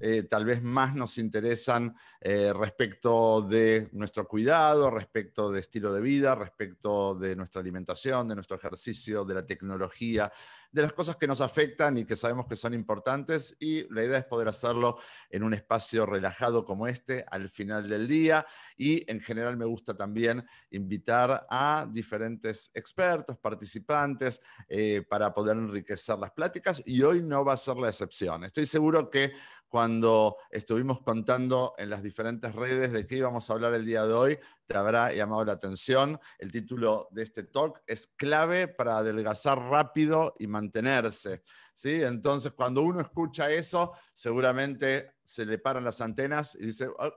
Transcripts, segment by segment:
eh, tal vez más nos interesan eh, respecto de nuestro cuidado, respecto de estilo de vida, respecto de nuestra alimentación, de nuestro ejercicio, de la tecnología, de las cosas que nos afectan y que sabemos que son importantes y la idea es poder hacerlo en un espacio relajado como este al final del día y en general me gusta también invitar a diferentes expertos, participantes eh, para poder enriquecer las pláticas y hoy no va a ser la excepción. Estoy seguro que cuando estuvimos contando en las diferentes redes de qué íbamos a hablar el día de hoy, te habrá llamado la atención. El título de este talk es clave para adelgazar rápido y mantenerse. ¿sí? Entonces, cuando uno escucha eso, seguramente se le paran las antenas y dice, oh,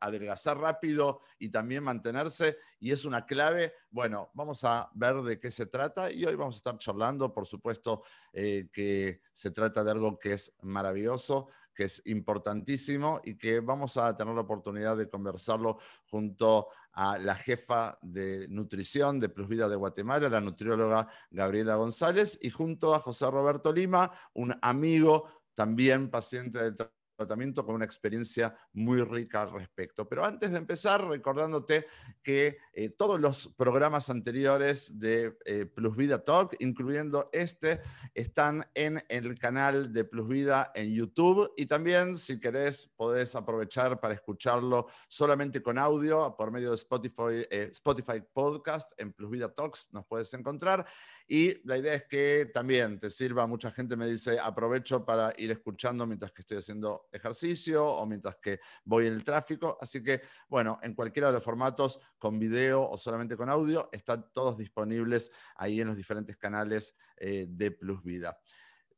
adelgazar rápido y también mantenerse, y es una clave. Bueno, vamos a ver de qué se trata y hoy vamos a estar charlando, por supuesto, eh, que se trata de algo que es maravilloso, que es importantísimo y que vamos a tener la oportunidad de conversarlo junto a la jefa de nutrición de Plus Vida de Guatemala, la nutrióloga Gabriela González, y junto a José Roberto Lima, un amigo también paciente de tratamiento con una experiencia muy rica al respecto. Pero antes de empezar, recordándote que eh, todos los programas anteriores de eh, Plus Vida Talk, incluyendo este, están en el canal de Plus Vida en YouTube y también, si querés, podés aprovechar para escucharlo solamente con audio por medio de Spotify, eh, Spotify Podcast en Plus Vida Talks, nos puedes encontrar. Y la idea es que también te sirva, mucha gente me dice, aprovecho para ir escuchando mientras que estoy haciendo ejercicio o mientras que voy en el tráfico. Así que, bueno, en cualquiera de los formatos, con video o solamente con audio, están todos disponibles ahí en los diferentes canales eh, de Plus Vida.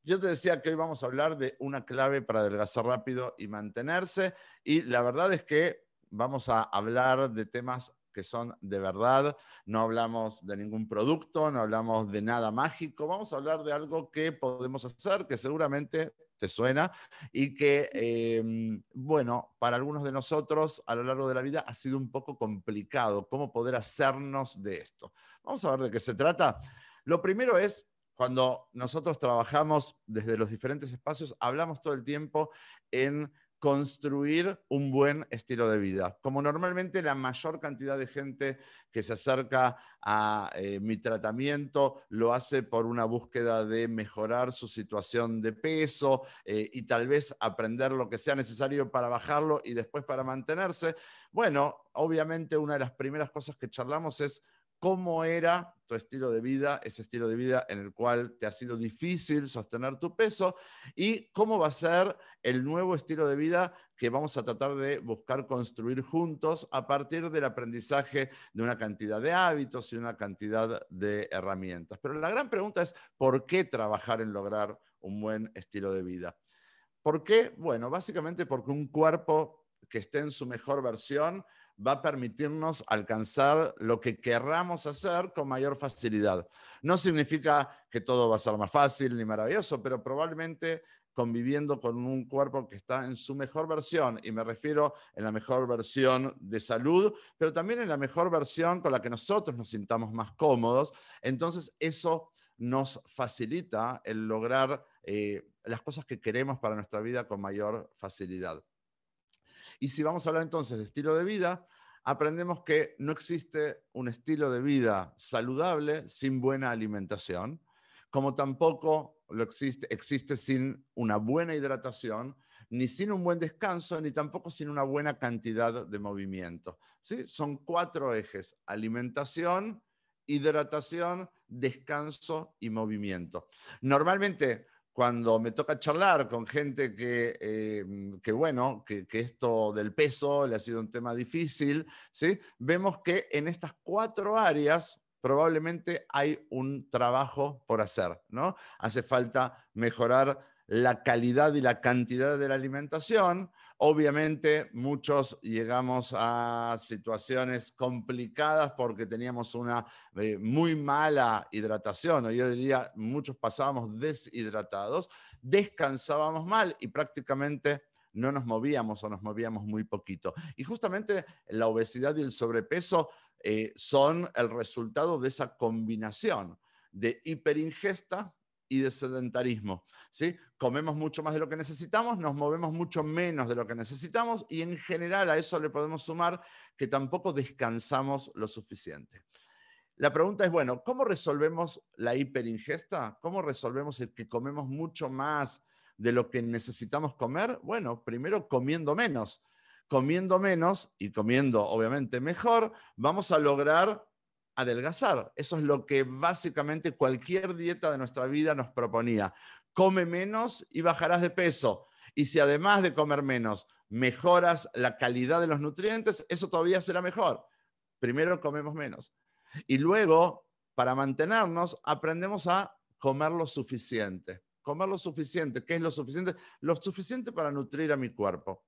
Yo te decía que hoy vamos a hablar de una clave para adelgazar rápido y mantenerse. Y la verdad es que vamos a hablar de temas que son de verdad. No hablamos de ningún producto, no hablamos de nada mágico. Vamos a hablar de algo que podemos hacer, que seguramente te suena y que, em, bueno, para algunos de nosotros a lo largo de la vida ha sido un poco complicado cómo poder hacernos de esto. Vamos a ver de qué se trata. Lo primero es cuando nosotros trabajamos desde los diferentes espacios, hablamos todo el tiempo en construir un buen estilo de vida. Como normalmente la mayor cantidad de gente que se acerca a eh, mi tratamiento lo hace por una búsqueda de mejorar su situación de peso eh, y tal vez aprender lo que sea necesario para bajarlo y después para mantenerse. Bueno, obviamente una de las primeras cosas que charlamos es cómo era tu estilo de vida, ese estilo de vida en el cual te ha sido difícil sostener tu peso y cómo va a ser el nuevo estilo de vida que vamos a tratar de buscar construir juntos a partir del aprendizaje de una cantidad de hábitos y una cantidad de herramientas. Pero la gran pregunta es, ¿por qué trabajar en lograr un buen estilo de vida? ¿Por qué? Bueno, básicamente porque un cuerpo que esté en su mejor versión va a permitirnos alcanzar lo que querramos hacer con mayor facilidad. No significa que todo va a ser más fácil ni maravilloso, pero probablemente conviviendo con un cuerpo que está en su mejor versión, y me refiero en la mejor versión de salud, pero también en la mejor versión con la que nosotros nos sintamos más cómodos, entonces eso nos facilita el lograr eh, las cosas que queremos para nuestra vida con mayor facilidad. Y si vamos a hablar entonces de estilo de vida, aprendemos que no existe un estilo de vida saludable sin buena alimentación, como tampoco lo existe, existe sin una buena hidratación, ni sin un buen descanso, ni tampoco sin una buena cantidad de movimiento. ¿sí? Son cuatro ejes, alimentación, hidratación, descanso y movimiento. Normalmente cuando me toca charlar con gente que, eh, que bueno, que, esto del peso le ha sido un tema difícil, ¿sí? vemos que en estas cuatro áreas probablemente hay un trabajo por hacer, ¿no? Hace falta mejorar la calidad y la cantidad de la alimentación. Obviamente muchos llegamos a situaciones complicadas porque teníamos una eh, muy mala hidratación, o yo diría muchos pasábamos deshidratados, descansábamos mal y prácticamente no nos movíamos o nos movíamos muy poquito. Y justamente la obesidad y el sobrepeso eh, son el resultado de esa combinación de hiperingesta y de sedentarismo. ¿sí? Comemos mucho más de lo que necesitamos, nos movemos mucho menos de lo que necesitamos y en general a eso le podemos sumar que tampoco descansamos lo suficiente. La pregunta es, bueno, ¿cómo resolvemos la hiperingesta? ¿Cómo resolvemos el que comemos mucho más de lo que necesitamos comer? Bueno, primero comiendo menos. Comiendo menos y comiendo obviamente mejor, vamos a lograr adelgazar. Eso es lo que básicamente cualquier dieta de nuestra vida nos proponía. Come menos y bajarás de peso. Y si además de comer menos mejoras la calidad de los nutrientes, eso todavía será mejor. Primero comemos menos. Y luego, para mantenernos, aprendemos a comer lo suficiente. Comer lo suficiente. ¿Qué es lo suficiente? Lo suficiente para nutrir a mi cuerpo.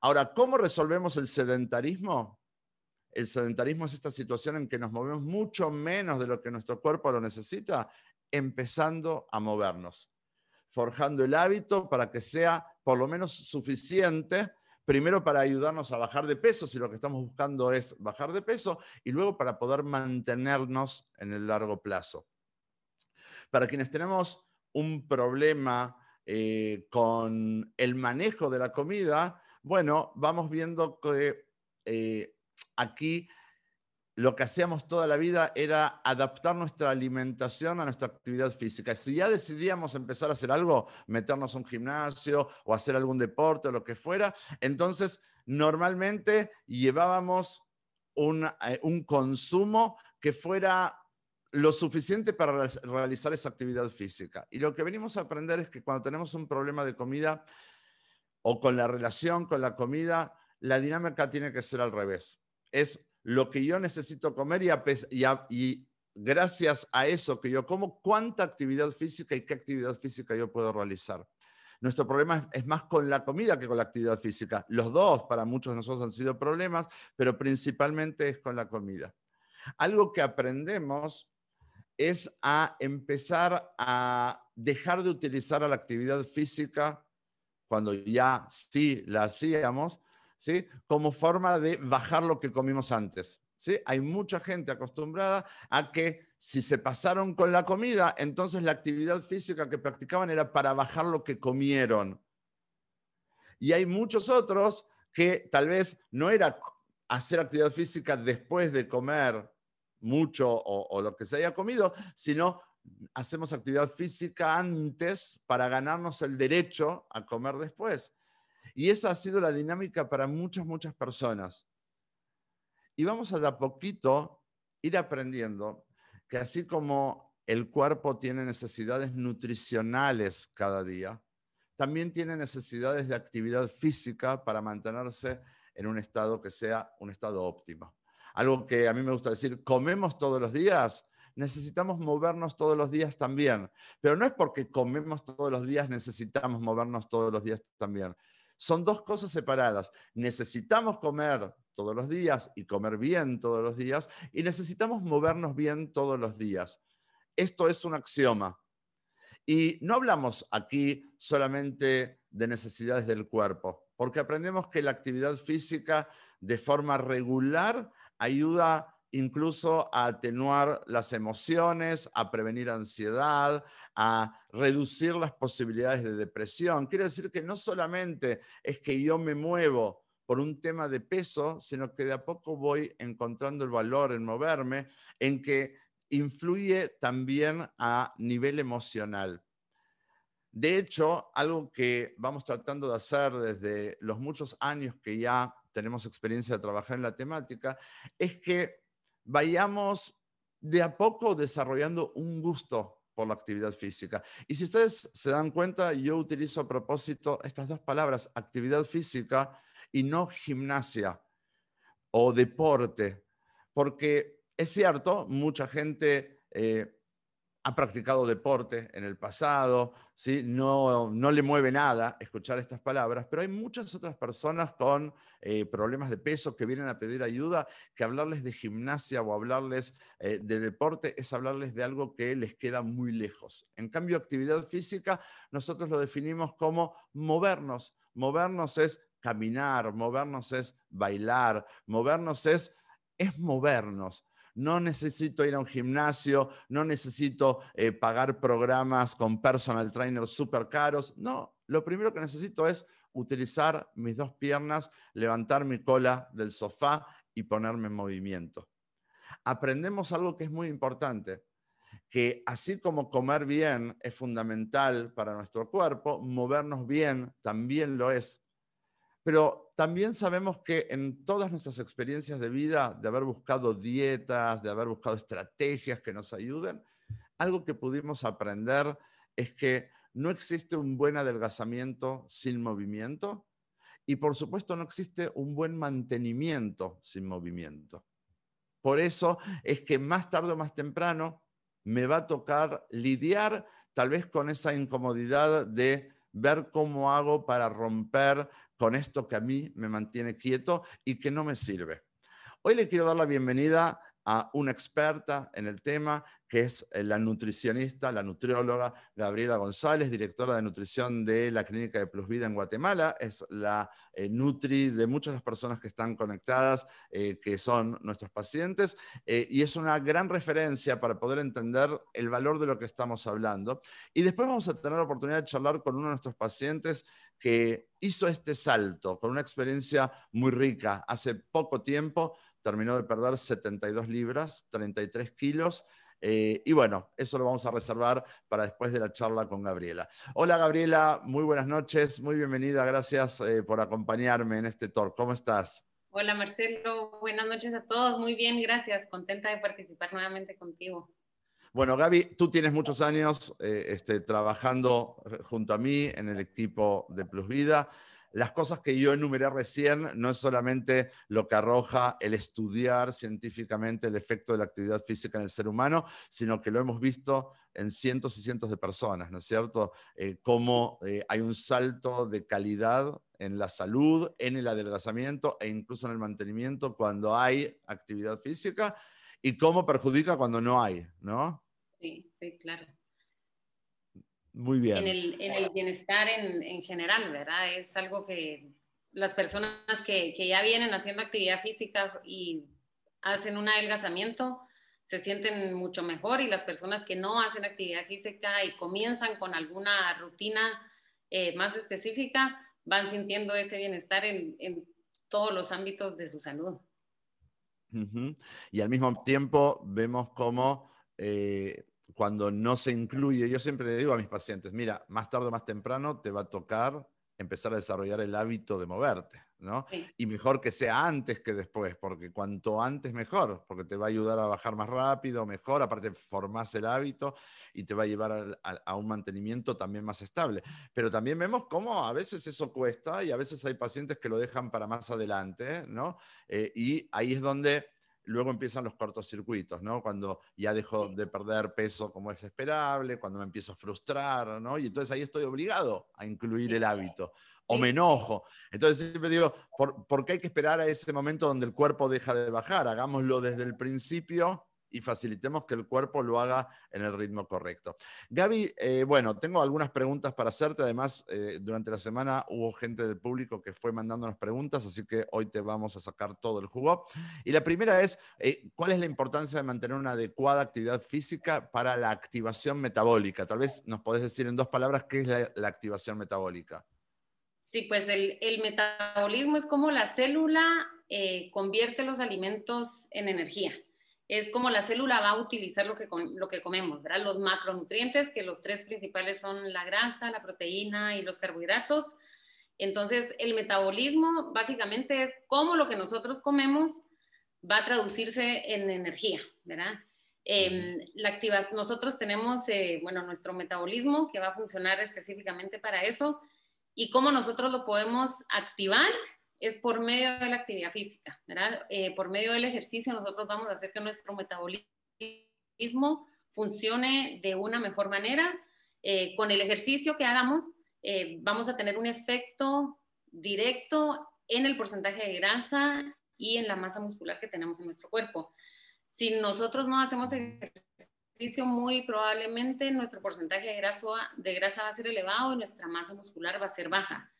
Ahora, ¿cómo resolvemos el sedentarismo? El sedentarismo es esta situación en que nos movemos mucho menos de lo que nuestro cuerpo lo necesita, empezando a movernos, forjando el hábito para que sea por lo menos suficiente primero para ayudarnos a bajar de peso, si lo que estamos buscando es bajar de peso, y luego para poder mantenernos en el largo plazo. Para quienes tenemos un problema eh, con el manejo de la comida, bueno, vamos viendo que eh, aquí lo que hacíamos toda la vida era adaptar nuestra alimentación a nuestra actividad física. Si ya decidíamos empezar a hacer algo, meternos a un gimnasio o hacer algún deporte o lo que fuera, entonces normalmente llevábamos un, eh, un consumo que fuera lo suficiente para realizar esa actividad física. Y lo que venimos a aprender es que cuando tenemos un problema de comida o con la relación con la comida, la dinámica tiene que ser al revés. Es lo que yo necesito comer y, gracias a eso que yo como, cuánta actividad física y qué actividad física yo puedo realizar. Nuestro problema es, más con la comida que con la actividad física. Los dos para muchos de nosotros han sido problemas, pero principalmente es con la comida. Algo que aprendemos es a empezar a dejar de utilizar la actividad física cuando ya sí la hacíamos ¿sí? como forma de bajar lo que comimos antes. ¿sí? Hay mucha gente acostumbrada a que si se pasaron con la comida, entonces la actividad física que practicaban era para bajar lo que comieron. Y hay muchos otros que tal vez no era hacer actividad física después de comer mucho o, o, lo que se haya comido, sino hacemos actividad física antes para ganarnos el derecho a comer después. Y esa ha sido la dinámica para muchas, muchas personas. Y vamos a de a poquito ir aprendiendo que así como el cuerpo tiene necesidades nutricionales cada día, también tiene necesidades de actividad física para mantenerse en un estado que sea un estado óptimo. Algo que a mí me gusta decir, comemos todos los días, necesitamos movernos todos los días también. Pero no es porque comemos todos los días, necesitamos movernos todos los días también. Son dos cosas separadas. Necesitamos comer todos los días y comer bien todos los días y necesitamos movernos bien todos los días. Esto es un axioma. Y no hablamos aquí solamente de necesidades del cuerpo, porque aprendemos que la actividad física de forma regular ayuda incluso a atenuar las emociones, a prevenir ansiedad, a reducir las posibilidades de depresión. Quiero decir que no solamente es que yo me muevo por un tema de peso, sino que de a poco voy encontrando el valor en moverme, en que influye también a nivel emocional. De hecho, algo que vamos tratando de hacer desde los muchos años que ya tenemos experiencia de trabajar en la temática, es que vayamos de a poco desarrollando un gusto por la actividad física. Y si ustedes se dan cuenta, yo utilizo a propósito estas dos palabras, actividad física y no gimnasia o deporte, porque es cierto, mucha gente eh, ha practicado deporte en el pasado, ¿sí? no, no le mueve nada escuchar estas palabras, pero hay muchas otras personas con eh, problemas de peso que vienen a pedir ayuda, que hablarles de gimnasia o hablarles eh, de deporte es hablarles de algo que les queda muy lejos. En cambio, actividad física nosotros lo definimos como movernos. Movernos es caminar, movernos es bailar, movernos es, es movernos no necesito ir a un gimnasio, no necesito eh, pagar programas con personal trainers súper caros. No, lo primero que necesito es utilizar mis dos piernas, levantar mi cola del sofá y ponerme en movimiento. Aprendemos algo que es muy importante, que así como comer bien es fundamental para nuestro cuerpo, movernos bien también lo es. Pero también sabemos que en todas nuestras experiencias de vida, de haber buscado dietas, de haber buscado estrategias que nos ayuden, algo que pudimos aprender es que no existe un buen adelgazamiento sin movimiento y por supuesto no existe un buen mantenimiento sin movimiento. Por eso es que más tarde o más temprano me va a tocar lidiar tal vez con esa incomodidad de ver cómo hago para romper con esto que a mí me mantiene quieto y que no me sirve. Hoy le quiero dar la bienvenida a una experta en el tema, que es eh, la nutricionista, la nutrióloga Gabriela González, directora de nutrición de la Clínica de Plus Vida en Guatemala. Es la eh, Nutri de muchas de las personas que están conectadas, eh, que son nuestros pacientes, y es una gran referencia para poder entender el valor de lo que estamos hablando. Y después vamos a tener la oportunidad de charlar con uno de nuestros pacientes que hizo este salto con una experiencia muy rica hace poco tiempo terminó de perder 72 libras, 33 kilos. Eh, y bueno, eso lo vamos a reservar para después de la charla con Gabriela. Hola Gabriela, muy buenas noches, muy bienvenida, gracias eh, por acompañarme en este tour. ¿Cómo estás? Hola Marcelo, buenas noches a todos, muy bien, gracias, contenta de participar nuevamente contigo. Bueno, Gaby, tú tienes muchos años eh, este, trabajando junto a mí en el equipo de Plus Vida las cosas que yo enumeré recién no es solamente lo que arroja el estudiar científicamente el efecto de la actividad física en el ser humano, sino que lo hemos visto en cientos y cientos de personas, ¿no es cierto? Eh, cómo eh, hay un salto de calidad en la salud, en el adelgazamiento e incluso en el mantenimiento cuando hay actividad física y cómo perjudica cuando no hay, ¿no? Sí, sí, claro. Muy bien. En el, en el bienestar en, en, general, ¿verdad? Es algo que las personas que, que, ya vienen haciendo actividad física y hacen un adelgazamiento se sienten mucho mejor y las personas que no hacen actividad física y comienzan con alguna rutina eh, más específica van sintiendo ese bienestar en, en, todos los ámbitos de su salud. Uh -huh. Y al mismo tiempo vemos cómo eh, cuando no se incluye, yo siempre le digo a mis pacientes, mira, más tarde o más temprano te va a tocar empezar a desarrollar el hábito de moverte, ¿no? Sí. Y mejor que sea antes que después, porque cuanto antes mejor, porque te va a ayudar a bajar más rápido, mejor, aparte formás el hábito y te va a llevar a, a, a, un mantenimiento también más estable. Pero también vemos cómo a veces eso cuesta y a veces hay pacientes que lo dejan para más adelante, ¿no? Eh, y ahí es donde luego empiezan los cortocircuitos, ¿no? Cuando ya dejo de perder peso como es esperable, cuando me empiezo a frustrar, ¿no? Y entonces ahí estoy obligado a incluir el hábito o me enojo. Entonces siempre digo, ¿por, ¿por qué hay que esperar a ese momento donde el cuerpo deja de bajar? Hagámoslo desde el principio y facilitemos que el cuerpo lo haga en el ritmo correcto. Gaby, eh, bueno, tengo algunas preguntas para hacerte. Además, eh, durante la semana hubo gente del público que fue mandándonos preguntas, así que hoy te vamos a sacar todo el jugo. Y la primera es, eh, ¿cuál es la importancia de mantener una adecuada actividad física para la activación metabólica? Tal vez nos podés decir en dos palabras qué es la, activación metabólica. Sí, pues el, el, metabolismo es como la célula convierte los alimentos en energía es como la célula va a utilizar lo que, lo que comemos, ¿verdad? Los macronutrientes, que los tres principales son la grasa, la proteína y los carbohidratos. Entonces, el metabolismo básicamente es cómo lo que nosotros comemos va a traducirse en energía, ¿verdad? Eh, la activa, nosotros tenemos, eh, bueno, nuestro metabolismo que va a funcionar específicamente para eso y cómo nosotros lo podemos activar es por medio de la actividad física, ¿verdad? Eh, por medio del ejercicio nosotros vamos a hacer que nuestro metabolismo funcione de una mejor manera. Eh, con el ejercicio que hagamos eh, vamos a tener un efecto directo en el porcentaje de grasa y en la masa muscular que tenemos en nuestro cuerpo. Si nosotros no hacemos ejercicio, muy probablemente nuestro porcentaje de grasa, de grasa va a ser elevado y nuestra masa muscular va a ser baja.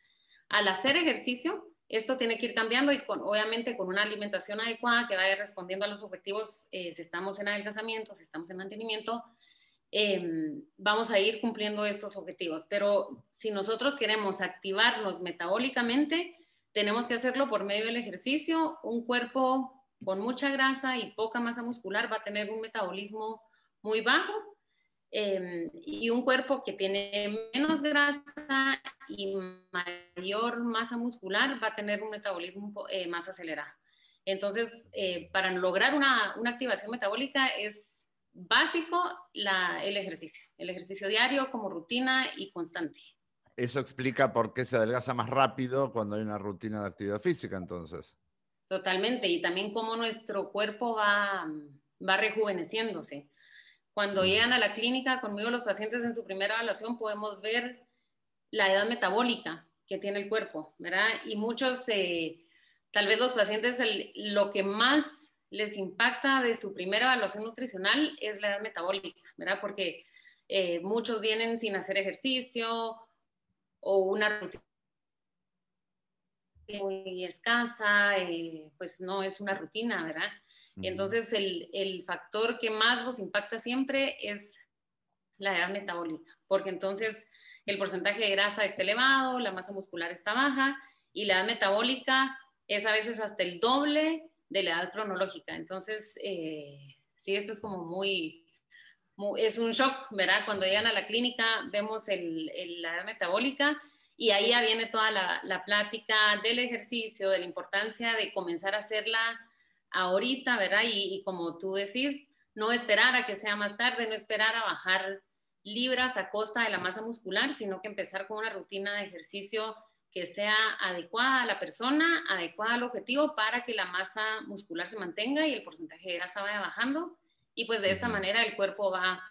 Al hacer ejercicio, Esto tiene que ir cambiando y con, obviamente con una alimentación adecuada que vaya respondiendo a los objetivos, eh, si estamos en adelgazamiento, si estamos en mantenimiento, em, vamos a ir cumpliendo estos objetivos. Pero si nosotros queremos activarnos metabólicamente, tenemos que hacerlo por medio del ejercicio. Un cuerpo con mucha grasa y poca masa muscular va a tener un metabolismo muy bajo em, y un cuerpo que tiene menos grasa y mayor masa muscular va a tener un metabolismo eh, más acelerado. Entonces, eh, para lograr una, activación metabólica es básico el ejercicio, el ejercicio diario como rutina y constante. Eso explica por qué se adelgaza más rápido cuando hay una rutina de actividad física, entonces. Totalmente, y también cómo nuestro cuerpo va, va rejuveneciéndose. Cuando llegan a la clínica conmigo los pacientes en su primera evaluación podemos ver la edad metabólica que tiene el cuerpo, ¿verdad? Y muchos, eh, tal vez los pacientes, lo que más les impacta de su primera evaluación nutricional es la edad metabólica, ¿verdad? Porque eh, muchos vienen sin hacer ejercicio o una rutina muy escasa, eh, pues no es una rutina, ¿verdad? Entonces, el, el, factor que más los impacta siempre es la edad metabólica, porque entonces el porcentaje de grasa está elevado, la masa muscular está baja y la edad metabólica es a veces hasta el doble de la edad cronológica. Entonces, eh, sí, esto es como muy, es un shock, ¿verdad? Cuando llegan a la clínica vemos el, la edad metabólica y ahí ya viene toda la, la, plática del ejercicio, de la importancia de comenzar a hacerla ahorita, ¿verdad? Y, y, como tú decís, no esperar a que sea más tarde, no esperar a bajar libras a costa de la masa muscular, sino que empezar con una rutina de ejercicio que sea adecuada a la persona, adecuada al objetivo para que la masa muscular se mantenga y el porcentaje de grasa vaya bajando. Y pues de esta manera el cuerpo va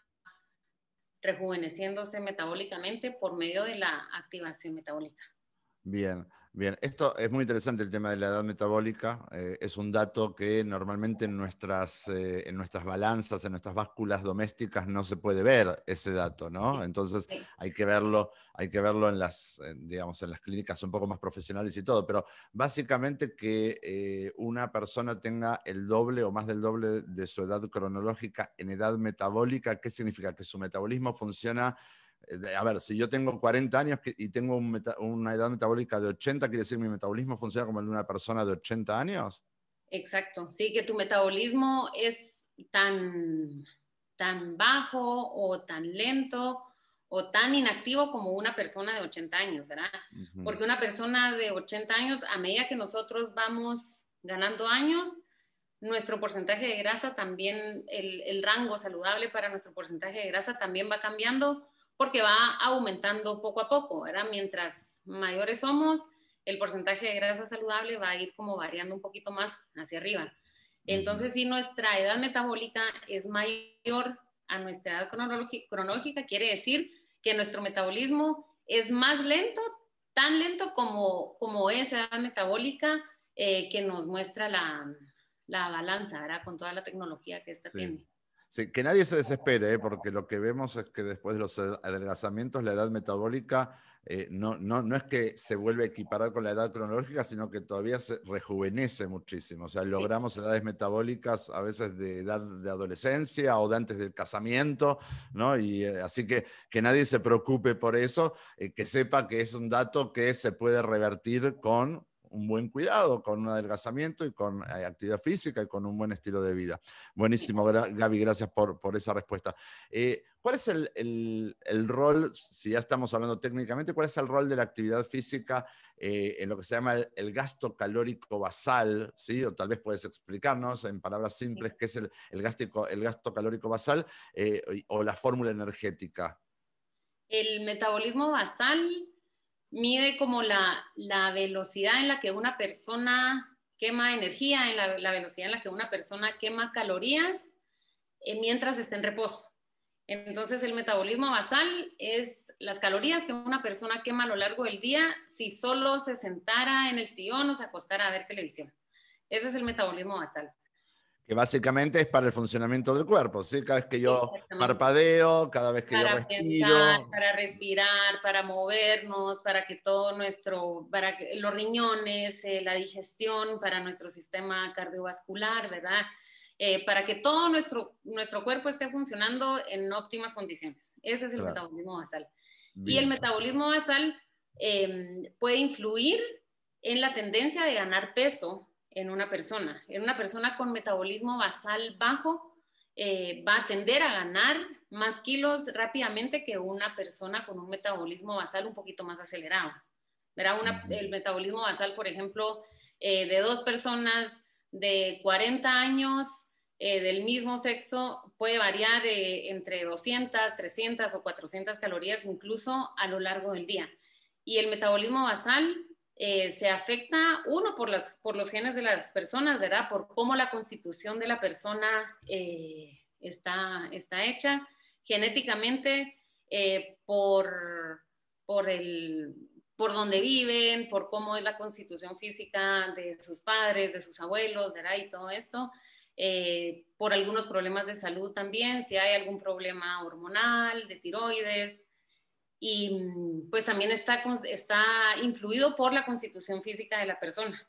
rejuveneciéndose metabólicamente por medio de la activación metabólica. Bien, bien. Esto es muy interesante el tema de la edad metabólica. Eh, es un dato que normalmente en nuestras, eh, en nuestras balanzas, en nuestras básculas domésticas no se puede ver ese dato, ¿no? Entonces hay que verlo, hay que verlo en las, digamos, en las clínicas un poco más profesionales y todo. Pero básicamente que eh, una persona tenga el doble o más del doble de su edad cronológica en edad metabólica, ¿qué significa? Que su metabolismo funciona a ver, si yo tengo 40 años y tengo una edad metabólica de 80, ¿quiere decir que mi metabolismo funciona como el de una persona de 80 años? Exacto, sí, que tu metabolismo es tan, tan bajo o tan lento o tan inactivo como una persona de 80 años, ¿verdad? Porque una persona de 80 años, a medida que nosotros vamos ganando años, nuestro porcentaje de grasa también, el, el rango saludable para nuestro porcentaje de grasa también va cambiando porque va aumentando poco a poco, ¿verdad? Mientras mayores somos, el porcentaje de grasa saludable va a ir como variando un poquito más hacia arriba. Entonces, si nuestra edad metabólica es mayor a nuestra edad cronológica, quiere decir que nuestro metabolismo es más lento, tan lento como, como esa edad metabólica eh, que nos muestra la, la, balanza, ¿verdad? Con toda la tecnología que esta tiene que nadie se desespere, ¿eh? porque lo que vemos es que después de los adelgazamientos, la edad metabólica eh, no, no, no, es que se vuelve a equiparar con la edad cronológica, sino que todavía se rejuvenece muchísimo. O sea, logramos edades metabólicas a veces de edad de adolescencia o de antes del casamiento, ¿no? Y eh, así que que nadie se preocupe por eso, que sepa que es un dato que se puede revertir con un buen cuidado, con un adelgazamiento y con eh, actividad física y con un buen estilo de vida. Buenísimo, Gaby, gracias por, por esa respuesta. Eh, ¿Cuál es el, el, rol, si ya estamos hablando técnicamente, cuál es el rol de la actividad física eh, en lo que se llama el, gasto calórico basal? ¿sí? O tal vez puedes explicarnos en palabras simples qué es el, el, gasto, el gasto calórico basal o la fórmula energética. El metabolismo basal mide como la, velocidad en la que una persona quema energía, en la, velocidad en la que una persona quema calorías eh, mientras está en reposo. Entonces, el metabolismo basal es las calorías que una persona quema a lo largo del día si solo se sentara en el sillón o se acostara a ver televisión. Ese es el metabolismo basal. Que básicamente es para el funcionamiento del cuerpo, ¿sí? Cada vez que yo parpadeo, cada vez que yo respiro. Pensar, para respirar, para movernos, para que todo nuestro, para los riñones, eh, la digestión, para nuestro sistema cardiovascular, ¿verdad? Eh, para que todo nuestro, nuestro cuerpo esté funcionando en óptimas condiciones. Ese es el metabolismo basal. Y el metabolismo basal em, puede influir en la tendencia de ganar peso en una persona. En una persona con metabolismo basal bajo eh, va a tender a ganar más kilos rápidamente que una persona con un metabolismo basal un poquito más acelerado. Verá, el metabolismo basal, por ejemplo, eh, de dos personas de 40 años eh, del mismo sexo puede variar entre 200, 300 o 400 calorías incluso a lo largo del día. Y el metabolismo basal eh, se afecta, uno, por, las, por los genes de las personas, ¿verdad? Por cómo la constitución de la persona eh, está, está hecha, genéticamente, eh, por, por, el, por donde viven, por cómo es la constitución física de sus padres, de sus abuelos, ¿verdad? Y todo esto. por algunos problemas de salud también, si hay algún problema hormonal, de tiroides, y mm, pues también está, está influido por la constitución física de la persona.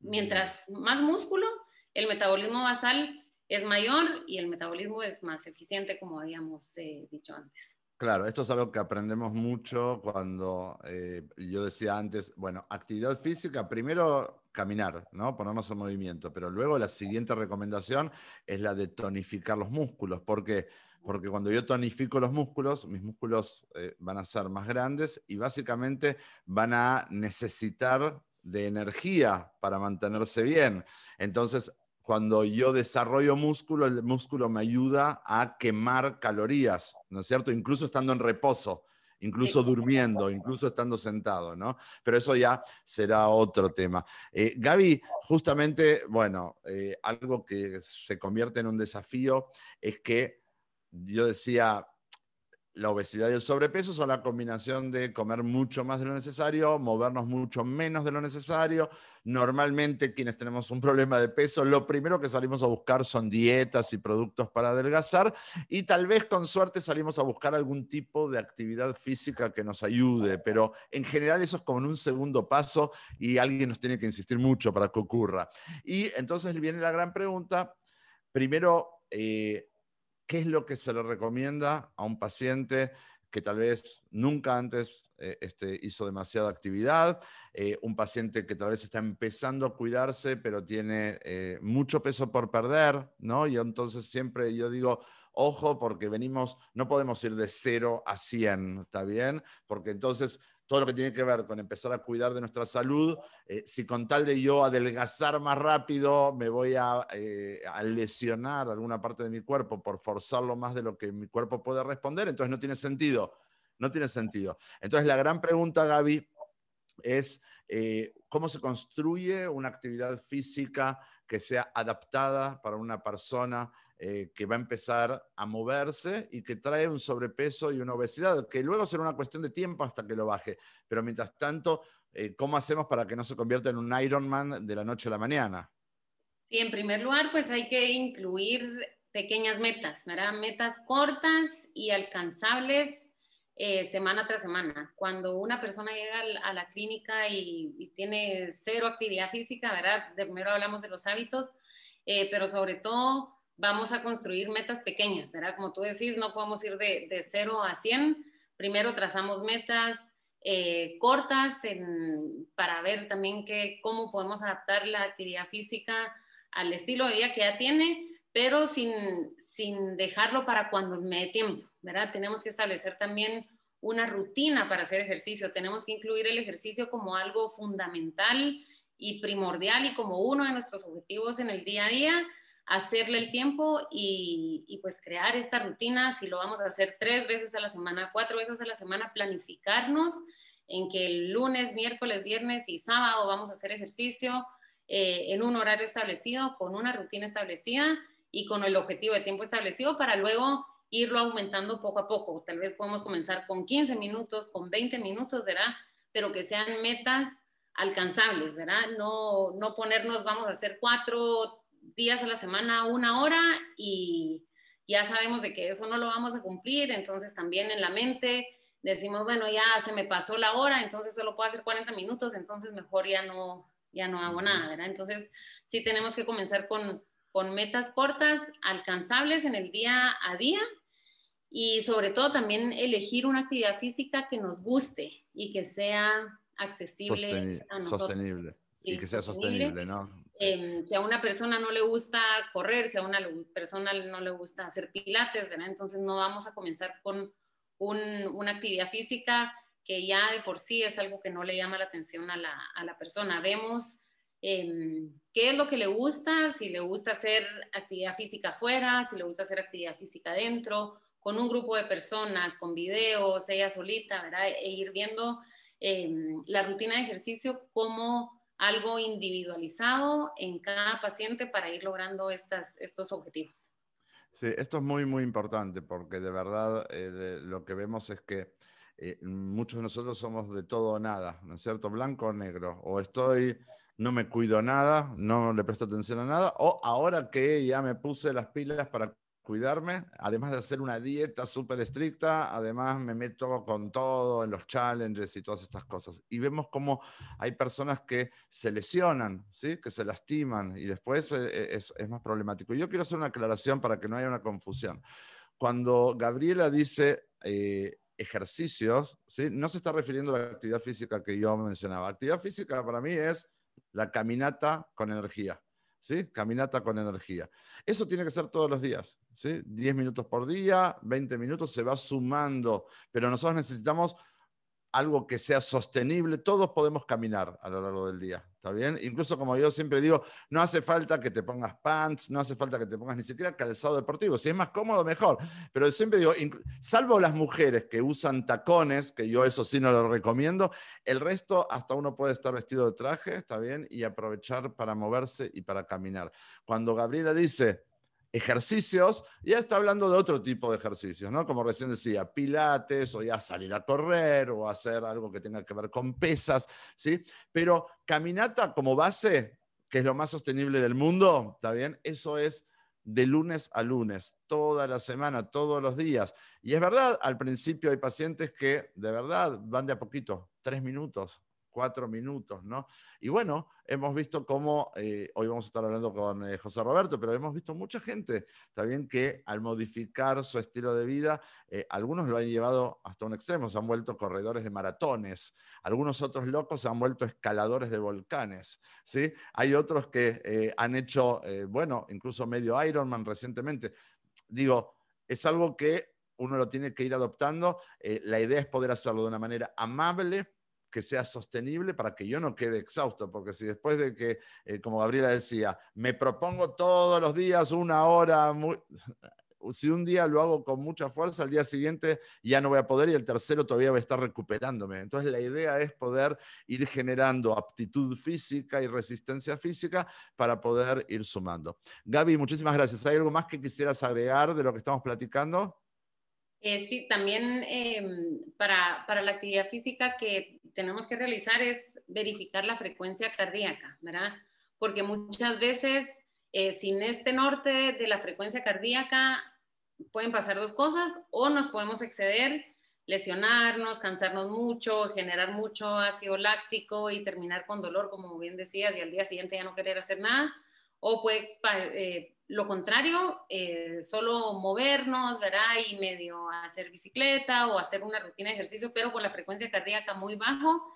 Mientras más músculo, el metabolismo basal es mayor y el metabolismo es más eficiente, como habíamos eh, dicho antes. Claro, esto es algo que aprendemos mucho cuando eh, yo decía antes, bueno, actividad física, primero caminar, ¿no? Ponernos en movimiento, pero luego la siguiente recomendación es la de tonificar los músculos, porque porque cuando yo tonifico los músculos, mis músculos eh, van a ser más grandes y básicamente van a necesitar de energía para mantenerse bien. Entonces, cuando yo desarrollo músculo, el músculo me ayuda a quemar calorías, ¿no es cierto? Incluso estando en reposo, incluso durmiendo, incluso estando sentado, ¿no? Pero eso ya será otro tema. Eh, Gaby, justamente, bueno, eh, algo que se convierte en un desafío es que yo decía, la obesidad y el sobrepeso son la combinación de comer mucho más de lo necesario, movernos mucho menos de lo necesario. Normalmente quienes tenemos un problema de peso, lo primero que salimos a buscar son dietas y productos para adelgazar y tal vez con suerte salimos a buscar algún tipo de actividad física que nos ayude, pero en general eso es como en un segundo paso y alguien nos tiene que insistir mucho para que ocurra. Y entonces viene la gran pregunta, primero... Eh, ¿Qué es lo que se le recomienda a un paciente que tal vez nunca antes eh, este, hizo demasiada actividad, eh, un paciente que tal vez está empezando a cuidarse, pero tiene eh, mucho peso por perder, ¿no? Y entonces siempre yo digo, ojo, porque venimos, no podemos ir de 0 a 100, ¿está bien? Porque entonces todo lo que tiene que ver con empezar a cuidar de nuestra salud, eh, si con tal de yo adelgazar más rápido me voy eh, a, lesionar alguna parte de mi cuerpo por forzarlo más de lo que mi cuerpo puede responder, entonces no tiene sentido, no tiene sentido. Entonces la gran pregunta, Gaby, es eh, cómo se construye una actividad física que sea adaptada para una persona eh, que va a empezar a moverse y que trae un sobrepeso y una obesidad, que luego será una cuestión de tiempo hasta que lo baje. Pero mientras tanto, eh, ¿cómo hacemos para que no se convierta en un Ironman de la noche a la mañana? Sí, en primer lugar, pues hay que incluir pequeñas metas, ¿verdad? Metas cortas y alcanzables eh, semana tras semana. Cuando una persona llega a la clínica y, tiene cero actividad física, ¿verdad? primero hablamos de los hábitos, pero sobre todo vamos a construir metas pequeñas, ¿verdad? Como tú decís, no podemos ir de, de 0 a 100. Primero trazamos metas eh, cortas para ver también que, cómo podemos adaptar la actividad física al estilo de vida que ya tiene, pero sin, sin dejarlo para cuando me dé tiempo, ¿verdad? Tenemos que establecer también una rutina para hacer ejercicio. Tenemos que incluir el ejercicio como algo fundamental y primordial y como uno de nuestros objetivos en el día a día hacerle el tiempo y, pues crear esta rutina, si lo vamos a hacer tres veces a la semana, cuatro veces a la semana, planificarnos en que el lunes, miércoles, viernes y sábado vamos a hacer ejercicio eh, en un horario establecido, con una rutina establecida y con el objetivo de tiempo establecido para luego irlo aumentando poco a poco. Tal vez podemos comenzar con 15 minutos, con 20 minutos, ¿verdad? Pero que sean metas alcanzables, ¿verdad? No, no ponernos, vamos a hacer cuatro días a la semana, una hora, y ya sabemos de que eso no lo vamos a cumplir, entonces también en la mente decimos, bueno, ya se me pasó la hora, entonces solo puedo hacer 40 minutos, entonces mejor ya no, ya no hago nada, ¿verdad? Entonces sí tenemos que comenzar con, con metas cortas, alcanzables en el día a día y sobre todo también elegir una actividad física que nos guste y que sea accesible a nosotros. Sostenible. y que sea sostenible, ¿no? Em, si a una persona no le gusta correr, si a una persona no le gusta hacer pilates. Entonces no vamos a comenzar con una actividad física que ya de por sí es algo que no le llama la atención a la, persona. Vemos em, qué es lo que le gusta, si le gusta hacer actividad física afuera, si le gusta hacer actividad física adentro, con un grupo de personas, con videos, ella solita. E ir viendo em, la rutina de ejercicio como algo individualizado en cada paciente para ir logrando estas, estos objetivos. Sí, esto es muy, muy importante porque de verdad eh, lo que vemos es que eh, muchos de nosotros somos de todo o nada, ¿no es cierto? Blanco o negro. O estoy, no me cuido nada, no le presto atención a nada, o ahora que ya me puse las pilas para cuidarme, además de hacer una dieta súper estricta, además me meto con todo en los challenges y todas estas cosas. Y vemos cómo hay personas que se lesionan, ¿sí? que se lastiman y después eh, eh, es, es más problemático. Yo quiero hacer una aclaración para que no haya una confusión. Cuando Gabriela dice eh, ejercicios, ¿sí? no se está refiriendo a la actividad física que yo mencionaba. Actividad física para mí es la caminata con energía. ¿Sí? Caminata con energía. Eso tiene que ser todos los días, ¿sí? 10 minutos por día, 20 minutos, se va sumando, pero nosotros necesitamos algo que sea sostenible. Todos podemos caminar a lo largo del día, ¿está bien? Incluso como yo siempre digo, no hace falta que te pongas pants, no hace falta que te pongas ni siquiera calzado deportivo. Si es más cómodo, mejor. Pero siempre digo, salvo las mujeres que usan tacones, que yo eso sí no lo recomiendo, el resto hasta uno puede estar vestido de traje, ¿está bien? Y aprovechar para moverse y para caminar. Cuando Gabriela dice, ejercicios, ya está hablando de otro tipo de ejercicios, ¿no? Como recién decía, pilates o ya salir a correr o hacer algo que tenga que ver con pesas, ¿sí? Pero caminata como base, que es lo más sostenible del mundo, ¿está bien? Eso es de lunes a lunes, toda la semana, todos los días. Y es verdad, al principio hay pacientes que de verdad van de a poquito, tres minutos, cuatro minutos, ¿no? Y bueno, hemos visto cómo, eh, hoy vamos a estar hablando con eh, José Roberto, pero hemos visto mucha gente también que al modificar su estilo de vida, eh, algunos lo han llevado hasta un extremo, se han vuelto corredores de maratones, algunos otros locos se han vuelto escaladores de volcanes, ¿sí? Hay otros que han hecho, bueno, incluso medio Ironman recientemente. Digo, es algo que uno lo tiene que ir adoptando. la idea es poder hacerlo de una manera amable, que sea sostenible para que yo no quede exhausto, porque si después de que, eh, como Gabriela decía, me propongo todos los días una hora, si un día lo hago con mucha fuerza, al día siguiente ya no voy a poder y el tercero todavía voy a estar recuperándome. Entonces la idea es poder ir generando aptitud física y resistencia física para poder ir sumando. Gaby, muchísimas gracias. ¿Hay algo más que quisieras agregar de lo que estamos platicando? Eh, sí, también em, para, para, la actividad física que tenemos que realizar es verificar la frecuencia cardíaca, ¿verdad? Porque muchas veces eh, sin este norte de la frecuencia cardíaca pueden pasar dos cosas, o nos podemos exceder, lesionarnos, cansarnos mucho, generar mucho ácido láctico y terminar con dolor, como bien decías, y al día siguiente ya no querer hacer nada, o puede eh, lo contrario, eh, solo movernos, ¿verdad? Y medio hacer bicicleta o hacer una rutina de ejercicio, pero con la frecuencia cardíaca muy bajo.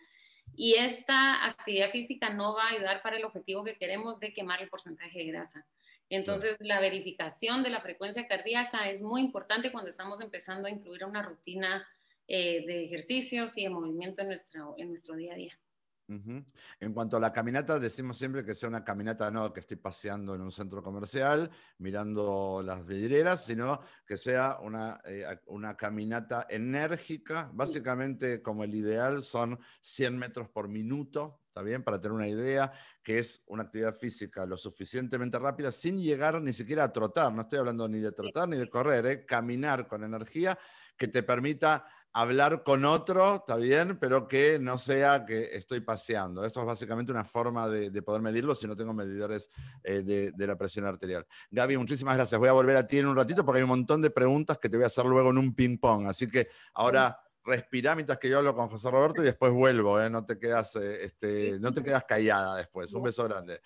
Y esta actividad física no va a ayudar para el objetivo que queremos de quemar el porcentaje de grasa. Entonces, la verificación de la frecuencia cardíaca es muy importante cuando estamos empezando a incluir una rutina eh, de ejercicios y de movimiento en nuestro, en nuestro día a día. En cuanto a la caminata, decimos siempre que sea una caminata no que estoy paseando en un centro comercial mirando las vidrieras, sino que sea una, eh, una caminata enérgica. Básicamente, como el ideal, son 100 metros por minuto, ¿está bien? Para tener una idea, que es una actividad física lo suficientemente rápida sin llegar ni siquiera a trotar. No estoy hablando ni de trotar ni de correr, ¿eh? caminar con energía que te permita hablar con otro, está bien, pero que no sea que estoy paseando. Eso es básicamente una forma de, poder medirlo si no tengo medidores eh, de, la presión arterial. Gaby, muchísimas gracias. Voy a volver a ti en un ratito porque hay un montón de preguntas que te voy a hacer luego en un ping-pong. Así que ahora respira mientras que yo hablo con José Roberto y después vuelvo. ¿eh? No, te quedas, eh, este, no te quedas callada después. Un beso grande.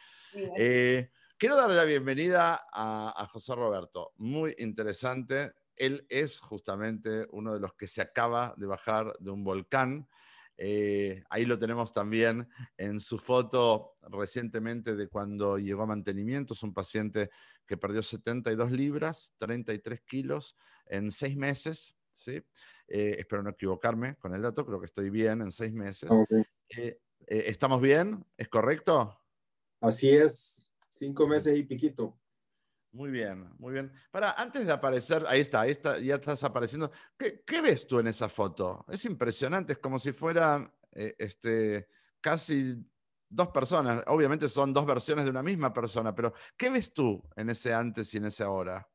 quiero darle la bienvenida a, a José Roberto. Muy interesante él es justamente uno de los que se acaba de bajar de un volcán. Eh, ahí lo tenemos también en su foto recientemente de cuando llegó a mantenimiento. Es un paciente que perdió 72 libras, 33 kilos en seis meses. ¿sí? Eh, espero no equivocarme con el dato, creo que estoy bien en seis meses. Eh, ¿Estamos bien? ¿Es correcto? Así es, cinco meses y piquito. Muy bien, muy bien. Para, antes de aparecer, ahí está, ahí está, ya estás apareciendo. ¿Qué, ves tú en esa foto? Es impresionante, es como si fueran eh, este, casi dos personas. Obviamente son dos versiones de una misma persona, pero ¿qué ves tú en ese antes y en ese ahora?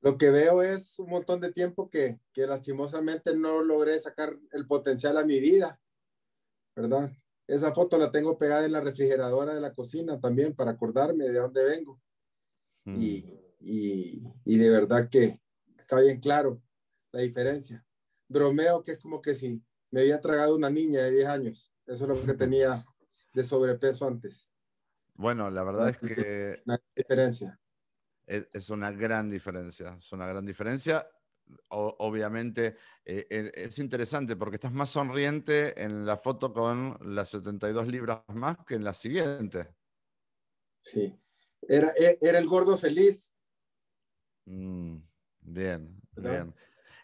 Lo que veo es un montón de tiempo que, que lastimosamente no logré sacar el potencial a mi vida, ¿verdad? Esa foto la tengo pegada en la refrigeradora de la cocina también para acordarme de dónde vengo. Mm. Y, y, de verdad que está bien claro la diferencia. Bromeo que es como que si me había tragado una niña de 10 años. Eso es lo que tenía de sobrepeso antes. Bueno, la verdad es que... Una diferencia. Es, es una gran diferencia. Es una gran diferencia obviamente eh, eh, es interesante porque estás más sonriente en la foto con las 72 libras más que en la siguiente. Sí, era, e, era el gordo feliz. Mm, bien, bien.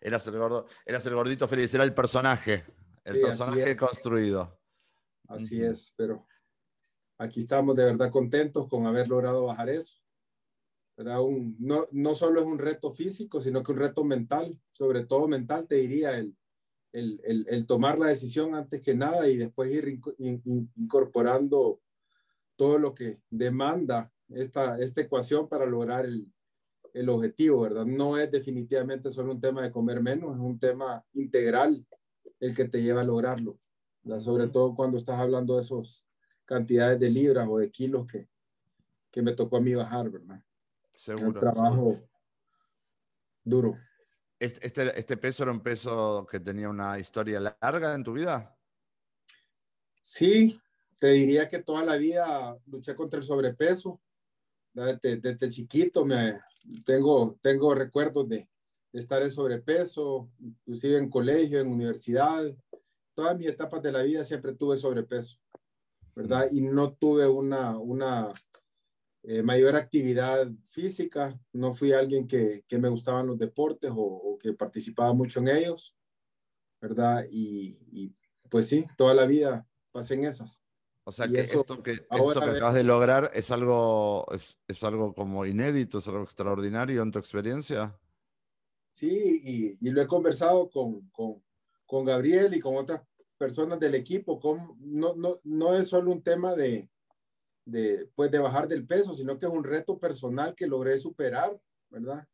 Eras el, gordo, eras el gordito feliz, era el personaje, el personaje construido. Así es, pero aquí estamos de verdad contentos con haber logrado bajar eso no, no solo es un reto físico, sino que un reto mental, sobre todo mental, te diría, el, el, el, tomar la decisión antes que nada y después ir incorporando todo lo que demanda esta, esta ecuación para lograr el, el objetivo, ¿verdad? No es definitivamente solo un tema de comer menos, es un tema integral el que te lleva a lograrlo, sobre todo cuando estás hablando de esas cantidades de libras o de kilos que, que me tocó a mí bajar, ¿verdad? Seguro. Un trabajo duro. Este, ¿Este peso era un peso que tenía una historia larga en tu vida? Sí, te diría que toda la vida luché contra el sobrepeso. Desde, chiquito me, tengo, tengo recuerdos de, estar en sobrepeso, inclusive en colegio, en universidad. Todas mis etapas de la vida siempre tuve sobrepeso, ¿verdad? Y no tuve una, una eh, mayor actividad física, no fui alguien que, que me gustaban los deportes o, que participaba mucho en ellos, ¿verdad? Y, pues sí, toda la vida pasé en esas. O sea, que, esto que esto que acabas de lograr es algo, es, es, algo como inédito, es algo extraordinario en tu experiencia. Sí, y, y lo he conversado con, con, con, Gabriel y con otras personas del equipo. Con, no, no, no es solo un tema de, de, pues, de bajar del peso, sino que es un reto personal que logré superar, ¿verdad?